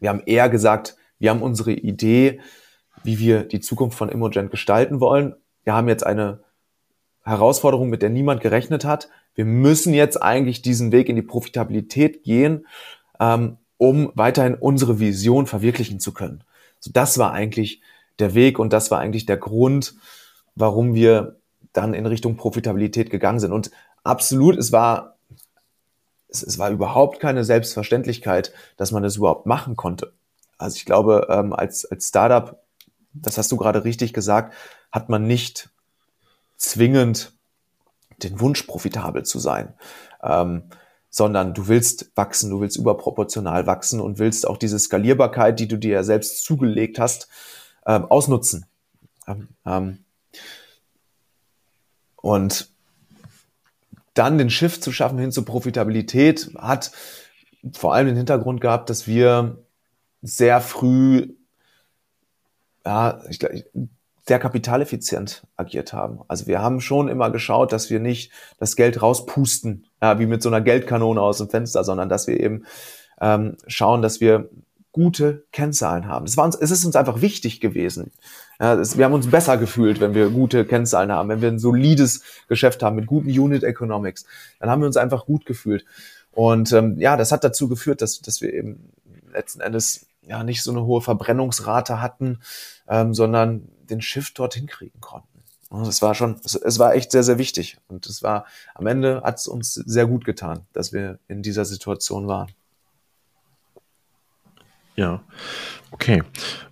wir haben eher gesagt, wir haben unsere Idee, wie wir die Zukunft von Imogen gestalten wollen. Wir haben jetzt eine Herausforderung, mit der niemand gerechnet hat. Wir müssen jetzt eigentlich diesen Weg in die Profitabilität gehen, ähm, um weiterhin unsere Vision verwirklichen zu können. So, das war eigentlich der Weg und das war eigentlich der Grund, warum wir dann in Richtung Profitabilität gegangen sind. Und absolut, es war, es, es war überhaupt keine Selbstverständlichkeit, dass man das überhaupt machen konnte. Also ich glaube, ähm, als, als Startup, das hast du gerade richtig gesagt, hat man nicht zwingend den Wunsch, profitabel zu sein. Ähm, sondern du willst wachsen, du willst überproportional wachsen und willst auch diese Skalierbarkeit, die du dir ja selbst zugelegt hast, ähm, ausnutzen. Ähm, ähm, und dann den Shift zu schaffen hin zur Profitabilität hat vor allem den Hintergrund gehabt, dass wir sehr früh, ja, ich, sehr kapitaleffizient agiert haben. Also wir haben schon immer geschaut, dass wir nicht das Geld rauspusten, ja, wie mit so einer Geldkanone aus dem Fenster, sondern dass wir eben ähm, schauen, dass wir gute Kennzahlen haben. Es, war uns, es ist uns einfach wichtig gewesen. Ja, es, wir haben uns besser gefühlt, wenn wir gute Kennzahlen haben, wenn wir ein solides Geschäft haben mit guten Unit Economics. Dann haben wir uns einfach gut gefühlt. Und ähm, ja, das hat dazu geführt, dass, dass wir eben letzten Endes ja nicht so eine hohe Verbrennungsrate hatten, ähm, sondern den Shift dorthin kriegen konnten. Das war schon, es war echt sehr, sehr wichtig. Und es war, am Ende hat es uns sehr gut getan, dass wir in dieser Situation waren. Ja, okay.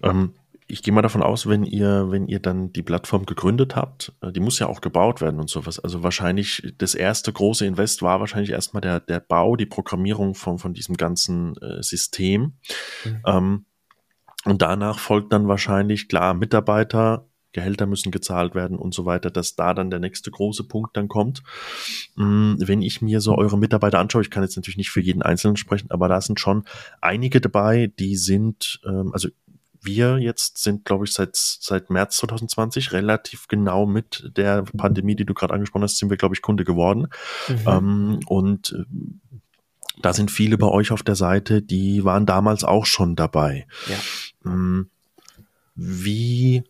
Ähm, ich gehe mal davon aus, wenn ihr, wenn ihr dann die Plattform gegründet habt, äh, die muss ja auch gebaut werden und sowas. Also wahrscheinlich das erste große Invest war wahrscheinlich erstmal der, der Bau, die Programmierung von, von diesem ganzen äh, System. Mhm. Ähm, und danach folgt dann wahrscheinlich, klar, Mitarbeiter, Gehälter müssen gezahlt werden und so weiter, dass da dann der nächste große Punkt dann kommt. Mm, wenn ich mir so eure Mitarbeiter anschaue, ich kann jetzt natürlich nicht für jeden Einzelnen sprechen, aber da sind schon einige dabei, die sind, ähm, also wir jetzt sind, glaube ich, seit, seit März 2020 relativ genau mit der Pandemie, die du gerade angesprochen hast, sind wir, glaube ich, Kunde geworden. Mhm. Ähm, und äh, da sind viele bei euch auf der Seite, die waren damals auch schon dabei. Ja. Ähm, wie,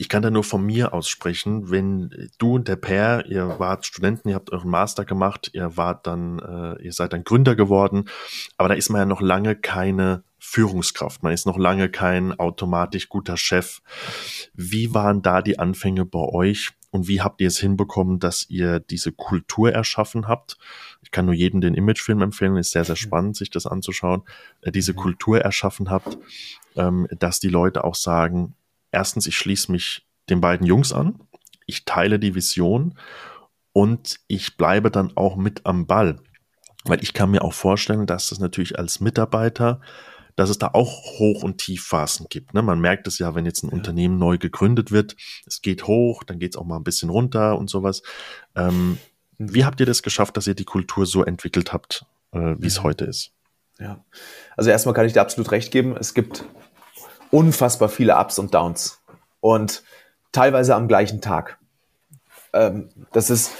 ich kann da nur von mir aussprechen, wenn du und der Per, ihr wart Studenten, ihr habt euren Master gemacht, ihr wart dann, äh, ihr seid dann Gründer geworden, aber da ist man ja noch lange keine Führungskraft, man ist noch lange kein automatisch guter Chef. Wie waren da die Anfänge bei euch? Und wie habt ihr es hinbekommen, dass ihr diese Kultur erschaffen habt? Ich kann nur jedem den Imagefilm empfehlen, ist sehr, sehr spannend, sich das anzuschauen, äh, diese Kultur erschaffen habt, ähm, dass die Leute auch sagen, erstens, ich schließe mich den beiden Jungs an, ich teile die Vision und ich bleibe dann auch mit am Ball. Weil ich kann mir auch vorstellen, dass das natürlich als Mitarbeiter, dass es da auch Hoch- und Tiefphasen gibt. Ne? Man merkt es ja, wenn jetzt ein ja. Unternehmen neu gegründet wird, es geht hoch, dann geht es auch mal ein bisschen runter und sowas. Ähm, mhm. wie habt ihr das geschafft, dass ihr die Kultur so entwickelt habt, äh, wie es ja. heute ist? Ja, also erstmal kann ich dir absolut recht geben. Es gibt unfassbar viele Ups und Downs und teilweise am gleichen Tag. Ähm, das ist,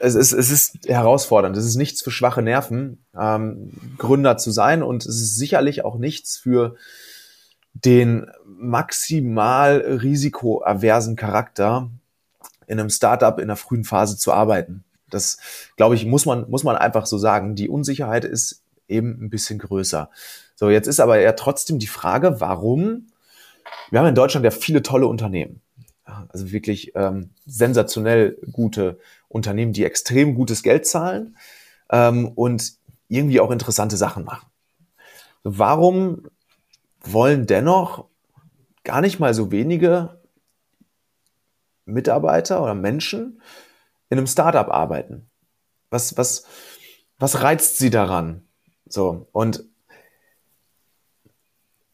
es ist, es ist herausfordernd. Es ist nichts für schwache Nerven, ähm, Gründer zu sein und es ist sicherlich auch nichts für den maximal risikoaversen Charakter in einem Startup in der frühen Phase zu arbeiten. Das, glaube ich, muss man, muss man einfach so sagen. Die Unsicherheit ist eben ein bisschen größer. So, jetzt ist aber ja trotzdem die Frage, warum? Wir haben in Deutschland ja viele tolle Unternehmen. Also wirklich ähm, sensationell gute Unternehmen, die extrem gutes Geld zahlen ähm, und irgendwie auch interessante Sachen machen. Warum wollen dennoch gar nicht mal so wenige Mitarbeiter oder Menschen in einem Startup arbeiten? Was, was, was reizt sie daran? So, und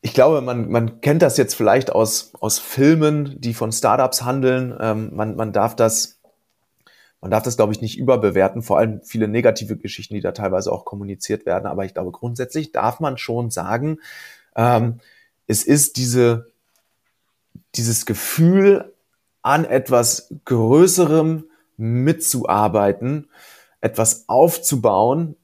ich glaube, man, man kennt das jetzt vielleicht aus, aus Filmen, die von Startups handeln. Ähm, man, man darf das, man darf das, glaube ich, nicht überbewerten, vor allem viele negative Geschichten, die da teilweise auch kommuniziert werden. Aber ich glaube, grundsätzlich darf man schon sagen, ähm, es ist diese, dieses Gefühl, an etwas Größerem mitzuarbeiten, etwas aufzubauen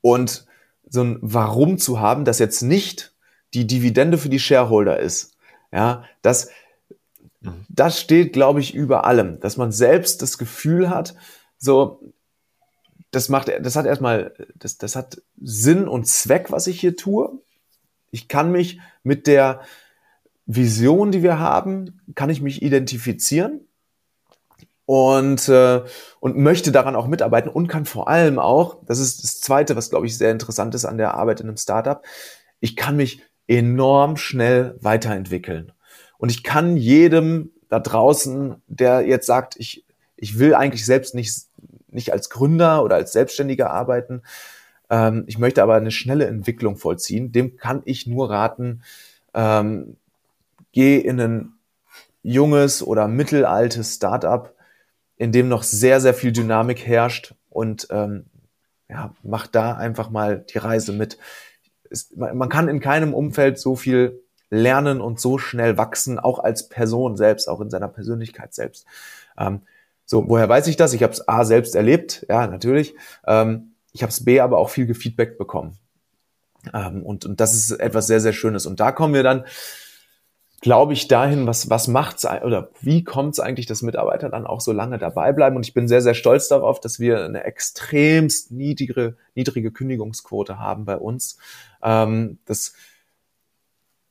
und so ein Warum zu haben, das jetzt nicht die Dividende für die Shareholder ist. Ja, das, das steht, glaube ich, über allem, dass man selbst das Gefühl hat, so, das macht, das hat erstmal, das, das hat Sinn und Zweck, was ich hier tue. Ich kann mich mit der Vision, die wir haben, kann ich mich identifizieren und, äh, und möchte daran auch mitarbeiten und kann vor allem auch, das ist das Zweite, was, glaube ich, sehr interessant ist an der Arbeit in einem Startup, ich kann mich enorm schnell weiterentwickeln. Und ich kann jedem da draußen, der jetzt sagt, ich, ich will eigentlich selbst nicht, nicht als Gründer oder als Selbstständiger arbeiten, ähm, ich möchte aber eine schnelle Entwicklung vollziehen, dem kann ich nur raten, ähm, geh in ein junges oder mittelaltes Startup, in dem noch sehr, sehr viel Dynamik herrscht und ähm, ja, mach da einfach mal die Reise mit ist, man kann in keinem Umfeld so viel lernen und so schnell wachsen, auch als Person selbst, auch in seiner Persönlichkeit selbst. Ähm, so, woher weiß ich das? Ich habe es A selbst erlebt, ja, natürlich. Ähm, ich habe es B aber auch viel Gefeedback bekommen. Ähm, und, und das ist etwas sehr, sehr Schönes. Und da kommen wir dann glaube ich, dahin, was, was macht's oder wie kommt es eigentlich, dass Mitarbeiter dann auch so lange dabei bleiben? Und ich bin sehr, sehr stolz darauf, dass wir eine extremst niedrige, niedrige Kündigungsquote haben bei uns. Ähm, das,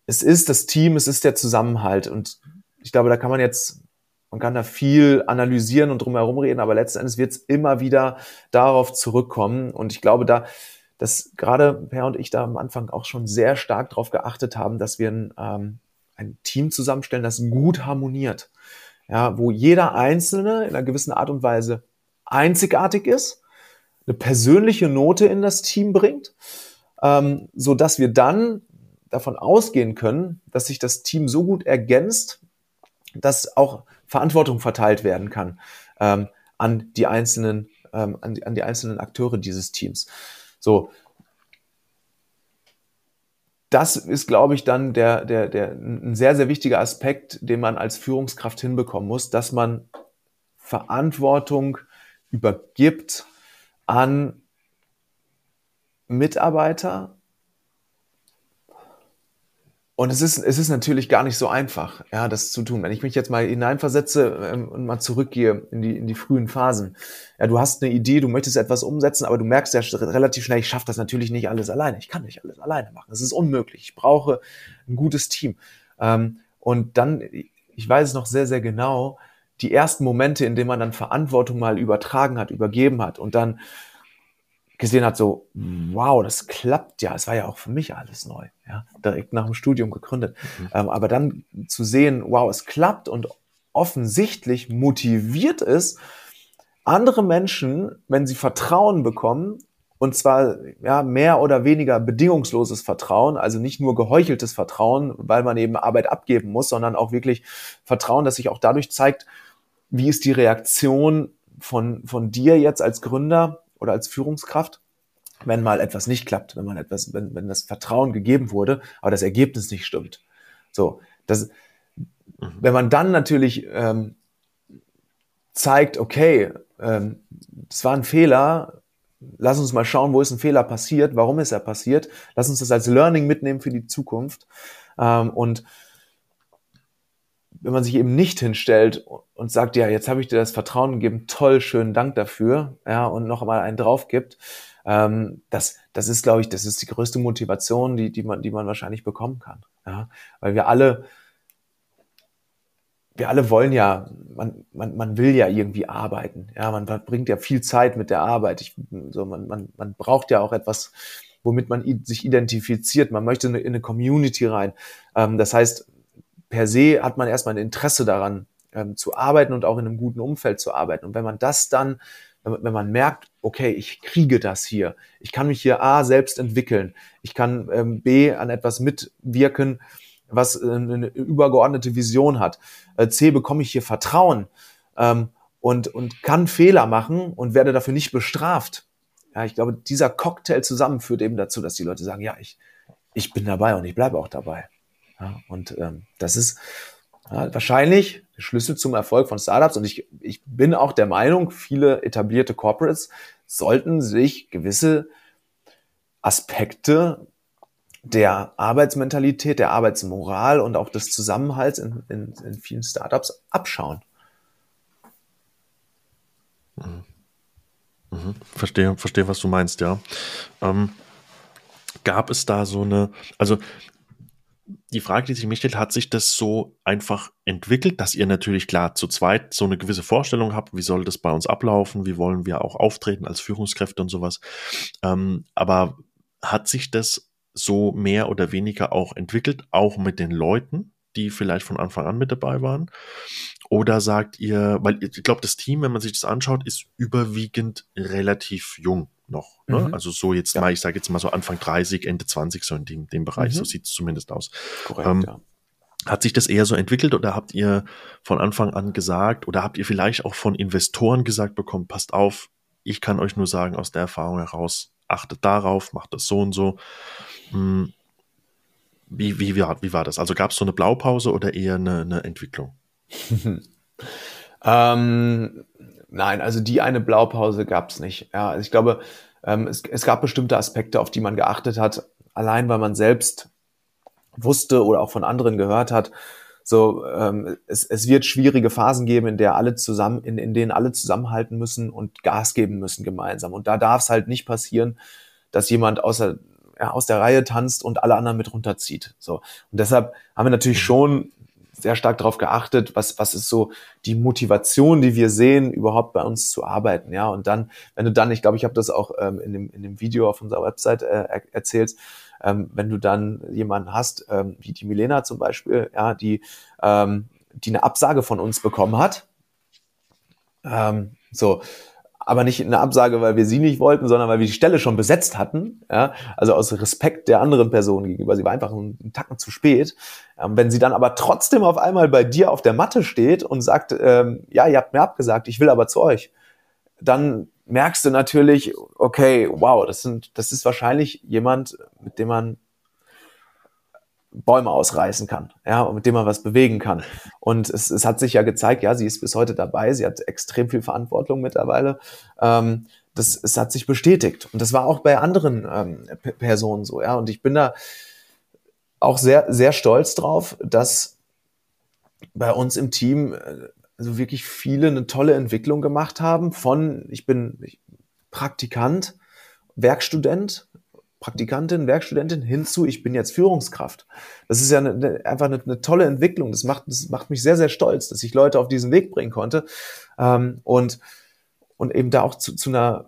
es ist das Team, es ist der Zusammenhalt. Und ich glaube, da kann man jetzt, man kann da viel analysieren und drum herum reden, aber letzten Endes wird es immer wieder darauf zurückkommen. Und ich glaube, da, dass gerade Per und ich da am Anfang auch schon sehr stark darauf geachtet haben, dass wir ein ähm, ein Team zusammenstellen, das gut harmoniert. Ja, wo jeder Einzelne in einer gewissen Art und Weise einzigartig ist, eine persönliche Note in das Team bringt, ähm, so dass wir dann davon ausgehen können, dass sich das Team so gut ergänzt, dass auch Verantwortung verteilt werden kann ähm, an die einzelnen ähm, an, die, an die einzelnen Akteure dieses Teams. So, das ist, glaube ich, dann der, der, der, ein sehr, sehr wichtiger Aspekt, den man als Führungskraft hinbekommen muss, dass man Verantwortung übergibt an Mitarbeiter, und es ist, es ist natürlich gar nicht so einfach, ja, das zu tun. Wenn ich mich jetzt mal hineinversetze ähm, und mal zurückgehe in die, in die frühen Phasen. Ja, du hast eine Idee, du möchtest etwas umsetzen, aber du merkst ja relativ schnell, ich schaffe das natürlich nicht alles alleine. Ich kann nicht alles alleine machen. Das ist unmöglich. Ich brauche ein gutes Team. Ähm, und dann, ich weiß es noch sehr, sehr genau, die ersten Momente, in denen man dann Verantwortung mal übertragen hat, übergeben hat und dann gesehen hat, so, wow, das klappt ja. Es war ja auch für mich alles neu, ja, direkt nach dem Studium gegründet. Mhm. Ähm, aber dann zu sehen, wow, es klappt und offensichtlich motiviert es andere Menschen, wenn sie Vertrauen bekommen, und zwar ja mehr oder weniger bedingungsloses Vertrauen, also nicht nur geheucheltes Vertrauen, weil man eben Arbeit abgeben muss, sondern auch wirklich Vertrauen, das sich auch dadurch zeigt, wie ist die Reaktion von, von dir jetzt als Gründer oder als Führungskraft, wenn mal etwas nicht klappt, wenn man etwas, wenn, wenn das Vertrauen gegeben wurde, aber das Ergebnis nicht stimmt. So, das, mhm. wenn man dann natürlich ähm, zeigt, okay, ähm, das war ein Fehler, lass uns mal schauen, wo ist ein Fehler passiert, warum ist er passiert, lass uns das als Learning mitnehmen für die Zukunft. Ähm, und wenn man sich eben nicht hinstellt und sagt, ja, jetzt habe ich dir das Vertrauen gegeben, toll, schönen Dank dafür, ja, und noch einmal einen drauf gibt, ähm, das, das ist, glaube ich, das ist die größte Motivation, die, die man, die man wahrscheinlich bekommen kann, ja, weil wir alle, wir alle wollen ja, man, man, man will ja irgendwie arbeiten, ja, man verbringt ja viel Zeit mit der Arbeit, ich, so, man, man, man braucht ja auch etwas, womit man sich identifiziert, man möchte in eine Community rein, ähm, das heißt, per se hat man erstmal ein Interesse daran, ähm, zu arbeiten und auch in einem guten Umfeld zu arbeiten. Und wenn man das dann, wenn, man merkt, okay, ich kriege das hier, ich kann mich hier A selbst entwickeln, ich kann ähm, B an etwas mitwirken, was äh, eine übergeordnete Vision hat, äh, C bekomme ich hier Vertrauen ähm, und, und kann Fehler machen und werde dafür nicht bestraft. Ja, ich glaube, dieser Cocktail zusammen führt eben dazu, dass die Leute sagen, ja, ich, ich bin dabei und ich bleibe auch dabei. Ja, und ähm, das ist ja, wahrscheinlich der Schlüssel zum Erfolg von Startups. Und ich, ich bin auch der Meinung, viele etablierte Corporates sollten sich gewisse Aspekte der Arbeitsmentalität, der Arbeitsmoral und auch des Zusammenhalts in, in, in vielen Startups abschauen. Mhm. Mhm. Verstehe, verstehe, was du meinst, ja. Ähm, gab es da so eine, also die Frage, die sich mir stellt, hat sich das so einfach entwickelt, dass ihr natürlich klar zu zweit so eine gewisse Vorstellung habt, wie soll das bei uns ablaufen, wie wollen wir auch auftreten als Führungskräfte und sowas. Ähm, aber hat sich das so mehr oder weniger auch entwickelt, auch mit den Leuten, die vielleicht von Anfang an mit dabei waren? Oder sagt ihr, weil ich glaube, das Team, wenn man sich das anschaut, ist überwiegend relativ jung noch. Ne? Mhm. Also so jetzt ja. mal, ich sage jetzt mal so Anfang 30, Ende 20, so in dem, dem Bereich, mhm. so sieht es zumindest aus. Korrekt, ähm, ja. Hat sich das eher so entwickelt oder habt ihr von Anfang an gesagt oder habt ihr vielleicht auch von Investoren gesagt bekommen, passt auf, ich kann euch nur sagen, aus der Erfahrung heraus, achtet darauf, macht das so und so. Hm. Wie, wie, wie, wie war das? Also gab es so eine Blaupause oder eher eine, eine Entwicklung? ähm, Nein, also die eine Blaupause gab es nicht. Ja, also ich glaube, ähm, es, es gab bestimmte Aspekte, auf die man geachtet hat, allein weil man selbst wusste oder auch von anderen gehört hat, so ähm, es, es wird schwierige Phasen geben, in der alle zusammen, in, in denen alle zusammenhalten müssen und Gas geben müssen gemeinsam. Und da darf es halt nicht passieren, dass jemand außer ja, aus der Reihe tanzt und alle anderen mit runterzieht. So und deshalb haben wir natürlich schon sehr stark darauf geachtet, was, was ist so die Motivation, die wir sehen, überhaupt bei uns zu arbeiten. Ja, und dann, wenn du dann, ich glaube, ich habe das auch ähm, in, dem, in dem Video auf unserer Website äh, erzählt, ähm, wenn du dann jemanden hast, ähm, wie die Milena zum Beispiel, ja, die, ähm, die eine Absage von uns bekommen hat. Ähm, so, aber nicht eine Absage, weil wir sie nicht wollten, sondern weil wir die Stelle schon besetzt hatten. Ja? Also aus Respekt der anderen Person gegenüber. Sie war einfach einen Tacken zu spät. Ähm, wenn sie dann aber trotzdem auf einmal bei dir auf der Matte steht und sagt, ähm, ja, ihr habt mir abgesagt, ich will aber zu euch, dann merkst du natürlich, okay, wow, das sind, das ist wahrscheinlich jemand, mit dem man Bäume ausreißen kann, ja, mit dem man was bewegen kann. Und es, es hat sich ja gezeigt, ja, sie ist bis heute dabei, sie hat extrem viel Verantwortung mittlerweile. Ähm, das, es hat sich bestätigt. Und das war auch bei anderen ähm, Personen so, ja. Und ich bin da auch sehr, sehr stolz drauf, dass bei uns im Team also wirklich viele eine tolle Entwicklung gemacht haben von, ich bin Praktikant, Werkstudent, Praktikantin, Werkstudentin hinzu, ich bin jetzt Führungskraft. Das ist ja eine, einfach eine, eine, tolle Entwicklung. Das macht, das macht mich sehr, sehr stolz, dass ich Leute auf diesen Weg bringen konnte ähm, und, und eben da auch zu, zu einer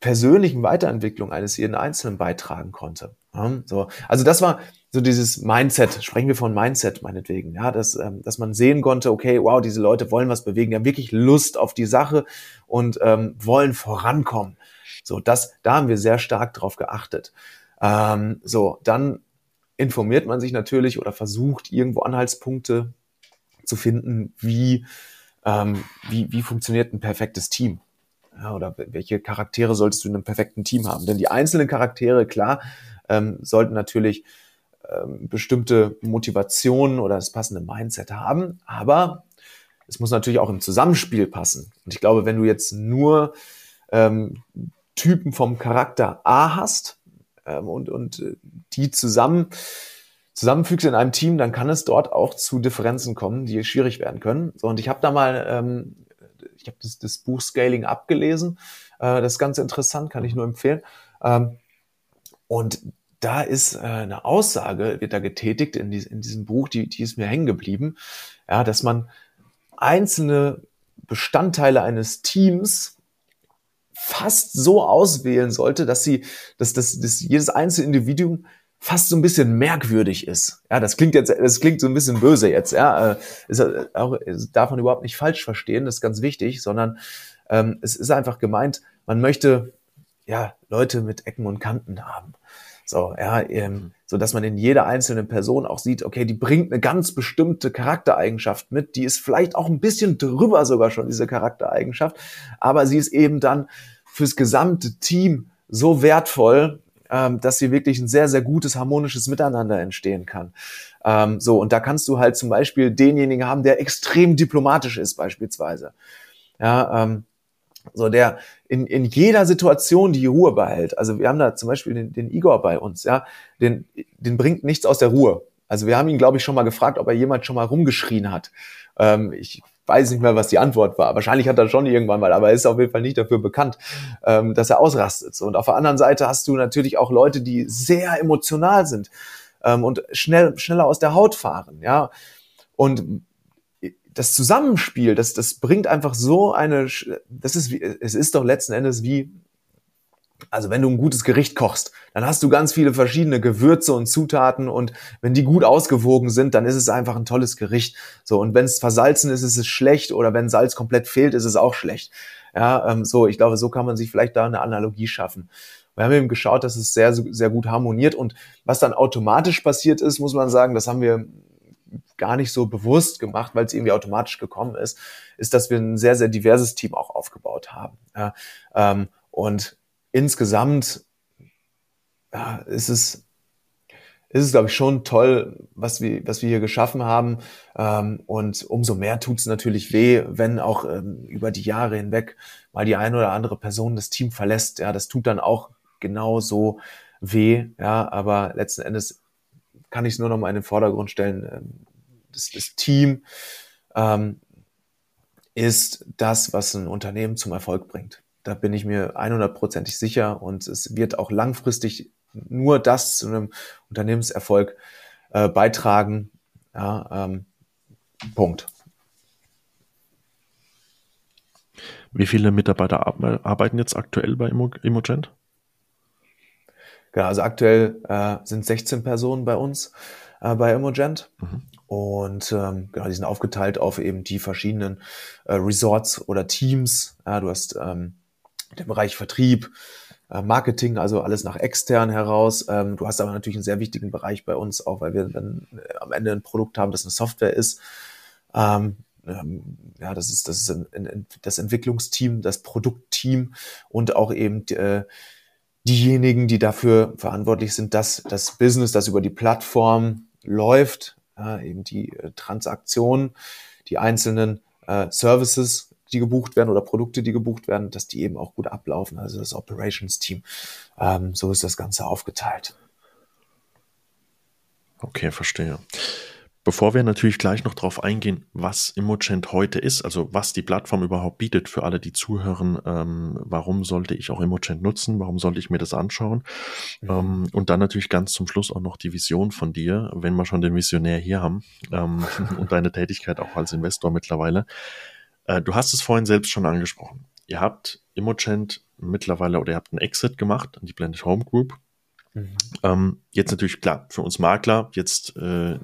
persönlichen Weiterentwicklung eines jeden Einzelnen beitragen konnte. Ja, so. Also das war so dieses Mindset, sprechen wir von Mindset meinetwegen, ja, dass, ähm, dass man sehen konnte, okay, wow, diese Leute wollen was bewegen, die haben wirklich Lust auf die Sache und ähm, wollen vorankommen. So, das, da haben wir sehr stark drauf geachtet. Ähm, so, dann informiert man sich natürlich oder versucht irgendwo Anhaltspunkte zu finden, wie, ähm, wie, wie funktioniert ein perfektes Team. Ja, oder welche Charaktere solltest du in einem perfekten Team haben? Denn die einzelnen Charaktere, klar, ähm, sollten natürlich ähm, bestimmte Motivationen oder das passende Mindset haben, aber es muss natürlich auch im Zusammenspiel passen. Und ich glaube, wenn du jetzt nur ähm, Typen vom Charakter A hast ähm, und, und äh, die zusammen zusammenfügst in einem Team, dann kann es dort auch zu Differenzen kommen, die schwierig werden können. So, und ich habe da mal, ähm, ich habe das, das Buch Scaling abgelesen. Äh, das ist ganz interessant, kann ich nur empfehlen. Ähm, und da ist äh, eine Aussage, wird da getätigt in, die, in diesem Buch, die, die ist mir hängen geblieben, ja, dass man einzelne Bestandteile eines Teams fast so auswählen sollte, dass sie, dass, dass, dass jedes einzelne Individuum fast so ein bisschen merkwürdig ist. Ja, das klingt jetzt, das klingt so ein bisschen böse jetzt. Ja, äh, ist auch, ist, darf man überhaupt nicht falsch verstehen, das ist ganz wichtig, sondern ähm, es ist einfach gemeint, man möchte ja Leute mit Ecken und Kanten haben. So, ja, ähm, so dass man in jeder einzelnen Person auch sieht, okay, die bringt eine ganz bestimmte Charaktereigenschaft mit, die ist vielleicht auch ein bisschen drüber sogar schon, diese Charaktereigenschaft, aber sie ist eben dann fürs gesamte Team so wertvoll, ähm, dass hier wirklich ein sehr, sehr gutes, harmonisches Miteinander entstehen kann. Ähm, so, und da kannst du halt zum Beispiel denjenigen haben, der extrem diplomatisch ist, beispielsweise. Ja, ähm, so der in, in jeder Situation die Ruhe behält. Also wir haben da zum Beispiel den, den Igor bei uns, ja, den, den bringt nichts aus der Ruhe. Also wir haben ihn, glaube ich, schon mal gefragt, ob er jemand schon mal rumgeschrien hat. Ähm, ich weiß nicht mehr, was die Antwort war. Wahrscheinlich hat er schon irgendwann mal, aber er ist auf jeden Fall nicht dafür bekannt, ähm, dass er ausrastet. Und auf der anderen Seite hast du natürlich auch Leute, die sehr emotional sind ähm, und schnell, schneller aus der Haut fahren, ja. Und das Zusammenspiel, das, das bringt einfach so eine, das ist wie, es ist doch letzten Endes wie, also wenn du ein gutes Gericht kochst, dann hast du ganz viele verschiedene Gewürze und Zutaten und wenn die gut ausgewogen sind, dann ist es einfach ein tolles Gericht. So und wenn es versalzen ist, ist es schlecht oder wenn Salz komplett fehlt, ist es auch schlecht. Ja, ähm, so ich glaube, so kann man sich vielleicht da eine Analogie schaffen. Wir haben eben geschaut, dass es sehr sehr gut harmoniert und was dann automatisch passiert ist, muss man sagen, das haben wir gar nicht so bewusst gemacht, weil es irgendwie automatisch gekommen ist, ist, dass wir ein sehr, sehr diverses Team auch aufgebaut haben. Ja, ähm, und insgesamt ja, ist es ist es, glaube ich, schon toll, was wir, was wir hier geschaffen haben. Ähm, und umso mehr tut es natürlich weh, wenn auch ähm, über die Jahre hinweg mal die eine oder andere Person das Team verlässt. Ja, das tut dann auch genauso weh. Ja, aber letzten Endes kann ich es nur noch mal in den Vordergrund stellen. Ähm, das, das Team ähm, ist das, was ein Unternehmen zum Erfolg bringt. Da bin ich mir 100%ig sicher und es wird auch langfristig nur das zu einem Unternehmenserfolg äh, beitragen. Ja, ähm, Punkt. Wie viele Mitarbeiter arbeiten jetzt aktuell bei Immogent? Genau, also aktuell äh, sind 16 Personen bei uns äh, bei Immogent. Mhm. Und ähm, genau, die sind aufgeteilt auf eben die verschiedenen äh, Resorts oder Teams. Ja, du hast ähm, den Bereich Vertrieb, äh, Marketing, also alles nach extern heraus. Ähm, du hast aber natürlich einen sehr wichtigen Bereich bei uns, auch weil wir dann äh, am Ende ein Produkt haben, das eine Software ist. Ähm, ähm, ja, das ist, das ist ein, ein, das Entwicklungsteam, das Produktteam und auch eben äh, diejenigen, die dafür verantwortlich sind, dass das Business, das über die Plattform läuft, äh, eben die äh, Transaktionen, die einzelnen äh, Services, die gebucht werden oder Produkte, die gebucht werden, dass die eben auch gut ablaufen. Also das Operations-Team. Ähm, so ist das Ganze aufgeteilt. Okay, verstehe. Bevor wir natürlich gleich noch darauf eingehen, was Immogent heute ist, also was die Plattform überhaupt bietet für alle, die zuhören, ähm, warum sollte ich auch Immogent nutzen, warum sollte ich mir das anschauen mhm. ähm, und dann natürlich ganz zum Schluss auch noch die Vision von dir, wenn wir schon den Visionär hier haben ähm, und deine Tätigkeit auch als Investor mittlerweile. Äh, du hast es vorhin selbst schon angesprochen. Ihr habt Immogent mittlerweile oder ihr habt einen Exit gemacht an die Blended Home Group Mhm. Ähm, jetzt natürlich klar, für uns Makler jetzt äh,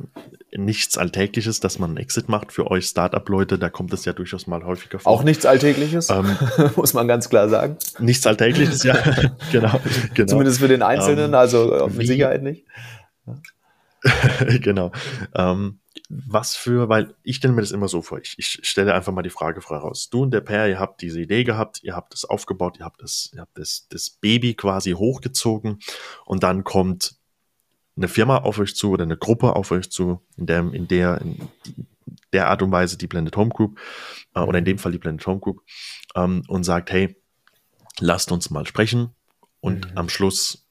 nichts Alltägliches, dass man einen Exit macht. Für euch Startup-Leute, da kommt es ja durchaus mal häufiger vor. Auch nichts Alltägliches, ähm, muss man ganz klar sagen. Nichts Alltägliches, ja. genau, genau. Zumindest für den Einzelnen, ähm, also mit Sicherheit nicht. genau. Ähm, was für, weil ich stelle mir das immer so vor, ich, ich stelle einfach mal die Frage voraus. Du und der Pair, ihr habt diese Idee gehabt, ihr habt das aufgebaut, ihr habt das, ihr habt das, das Baby quasi hochgezogen und dann kommt eine Firma auf euch zu oder eine Gruppe auf euch zu, in der, in der, in der Art und Weise die Blended Home Group, äh, oder in dem Fall die Blended Home Group, ähm, und sagt, hey, lasst uns mal sprechen und mhm. am Schluss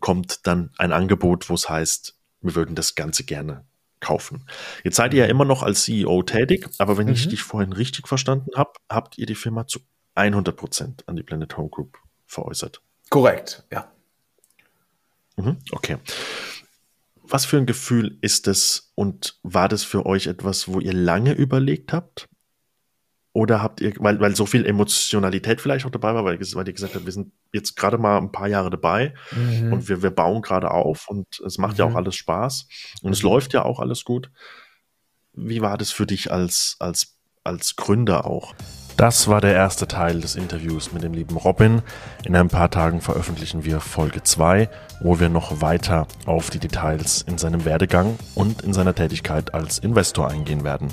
kommt dann ein Angebot, wo es heißt, wir würden das Ganze gerne kaufen. Jetzt seid ihr ja immer noch als CEO tätig, aber wenn mhm. ich dich vorhin richtig verstanden habe, habt ihr die Firma zu 100 Prozent an die Planet Home Group veräußert. Korrekt, ja. Mhm, okay. Was für ein Gefühl ist es und war das für euch etwas, wo ihr lange überlegt habt? Oder habt ihr, weil, weil so viel Emotionalität vielleicht auch dabei war, weil, weil ihr gesagt habt, wir sind jetzt gerade mal ein paar Jahre dabei mhm. und wir, wir bauen gerade auf und es macht mhm. ja auch mhm. alles Spaß und mhm. es läuft ja auch alles gut. Wie war das für dich als, als, als Gründer auch? Das war der erste Teil des Interviews mit dem lieben Robin. In ein paar Tagen veröffentlichen wir Folge 2, wo wir noch weiter auf die Details in seinem Werdegang und in seiner Tätigkeit als Investor eingehen werden.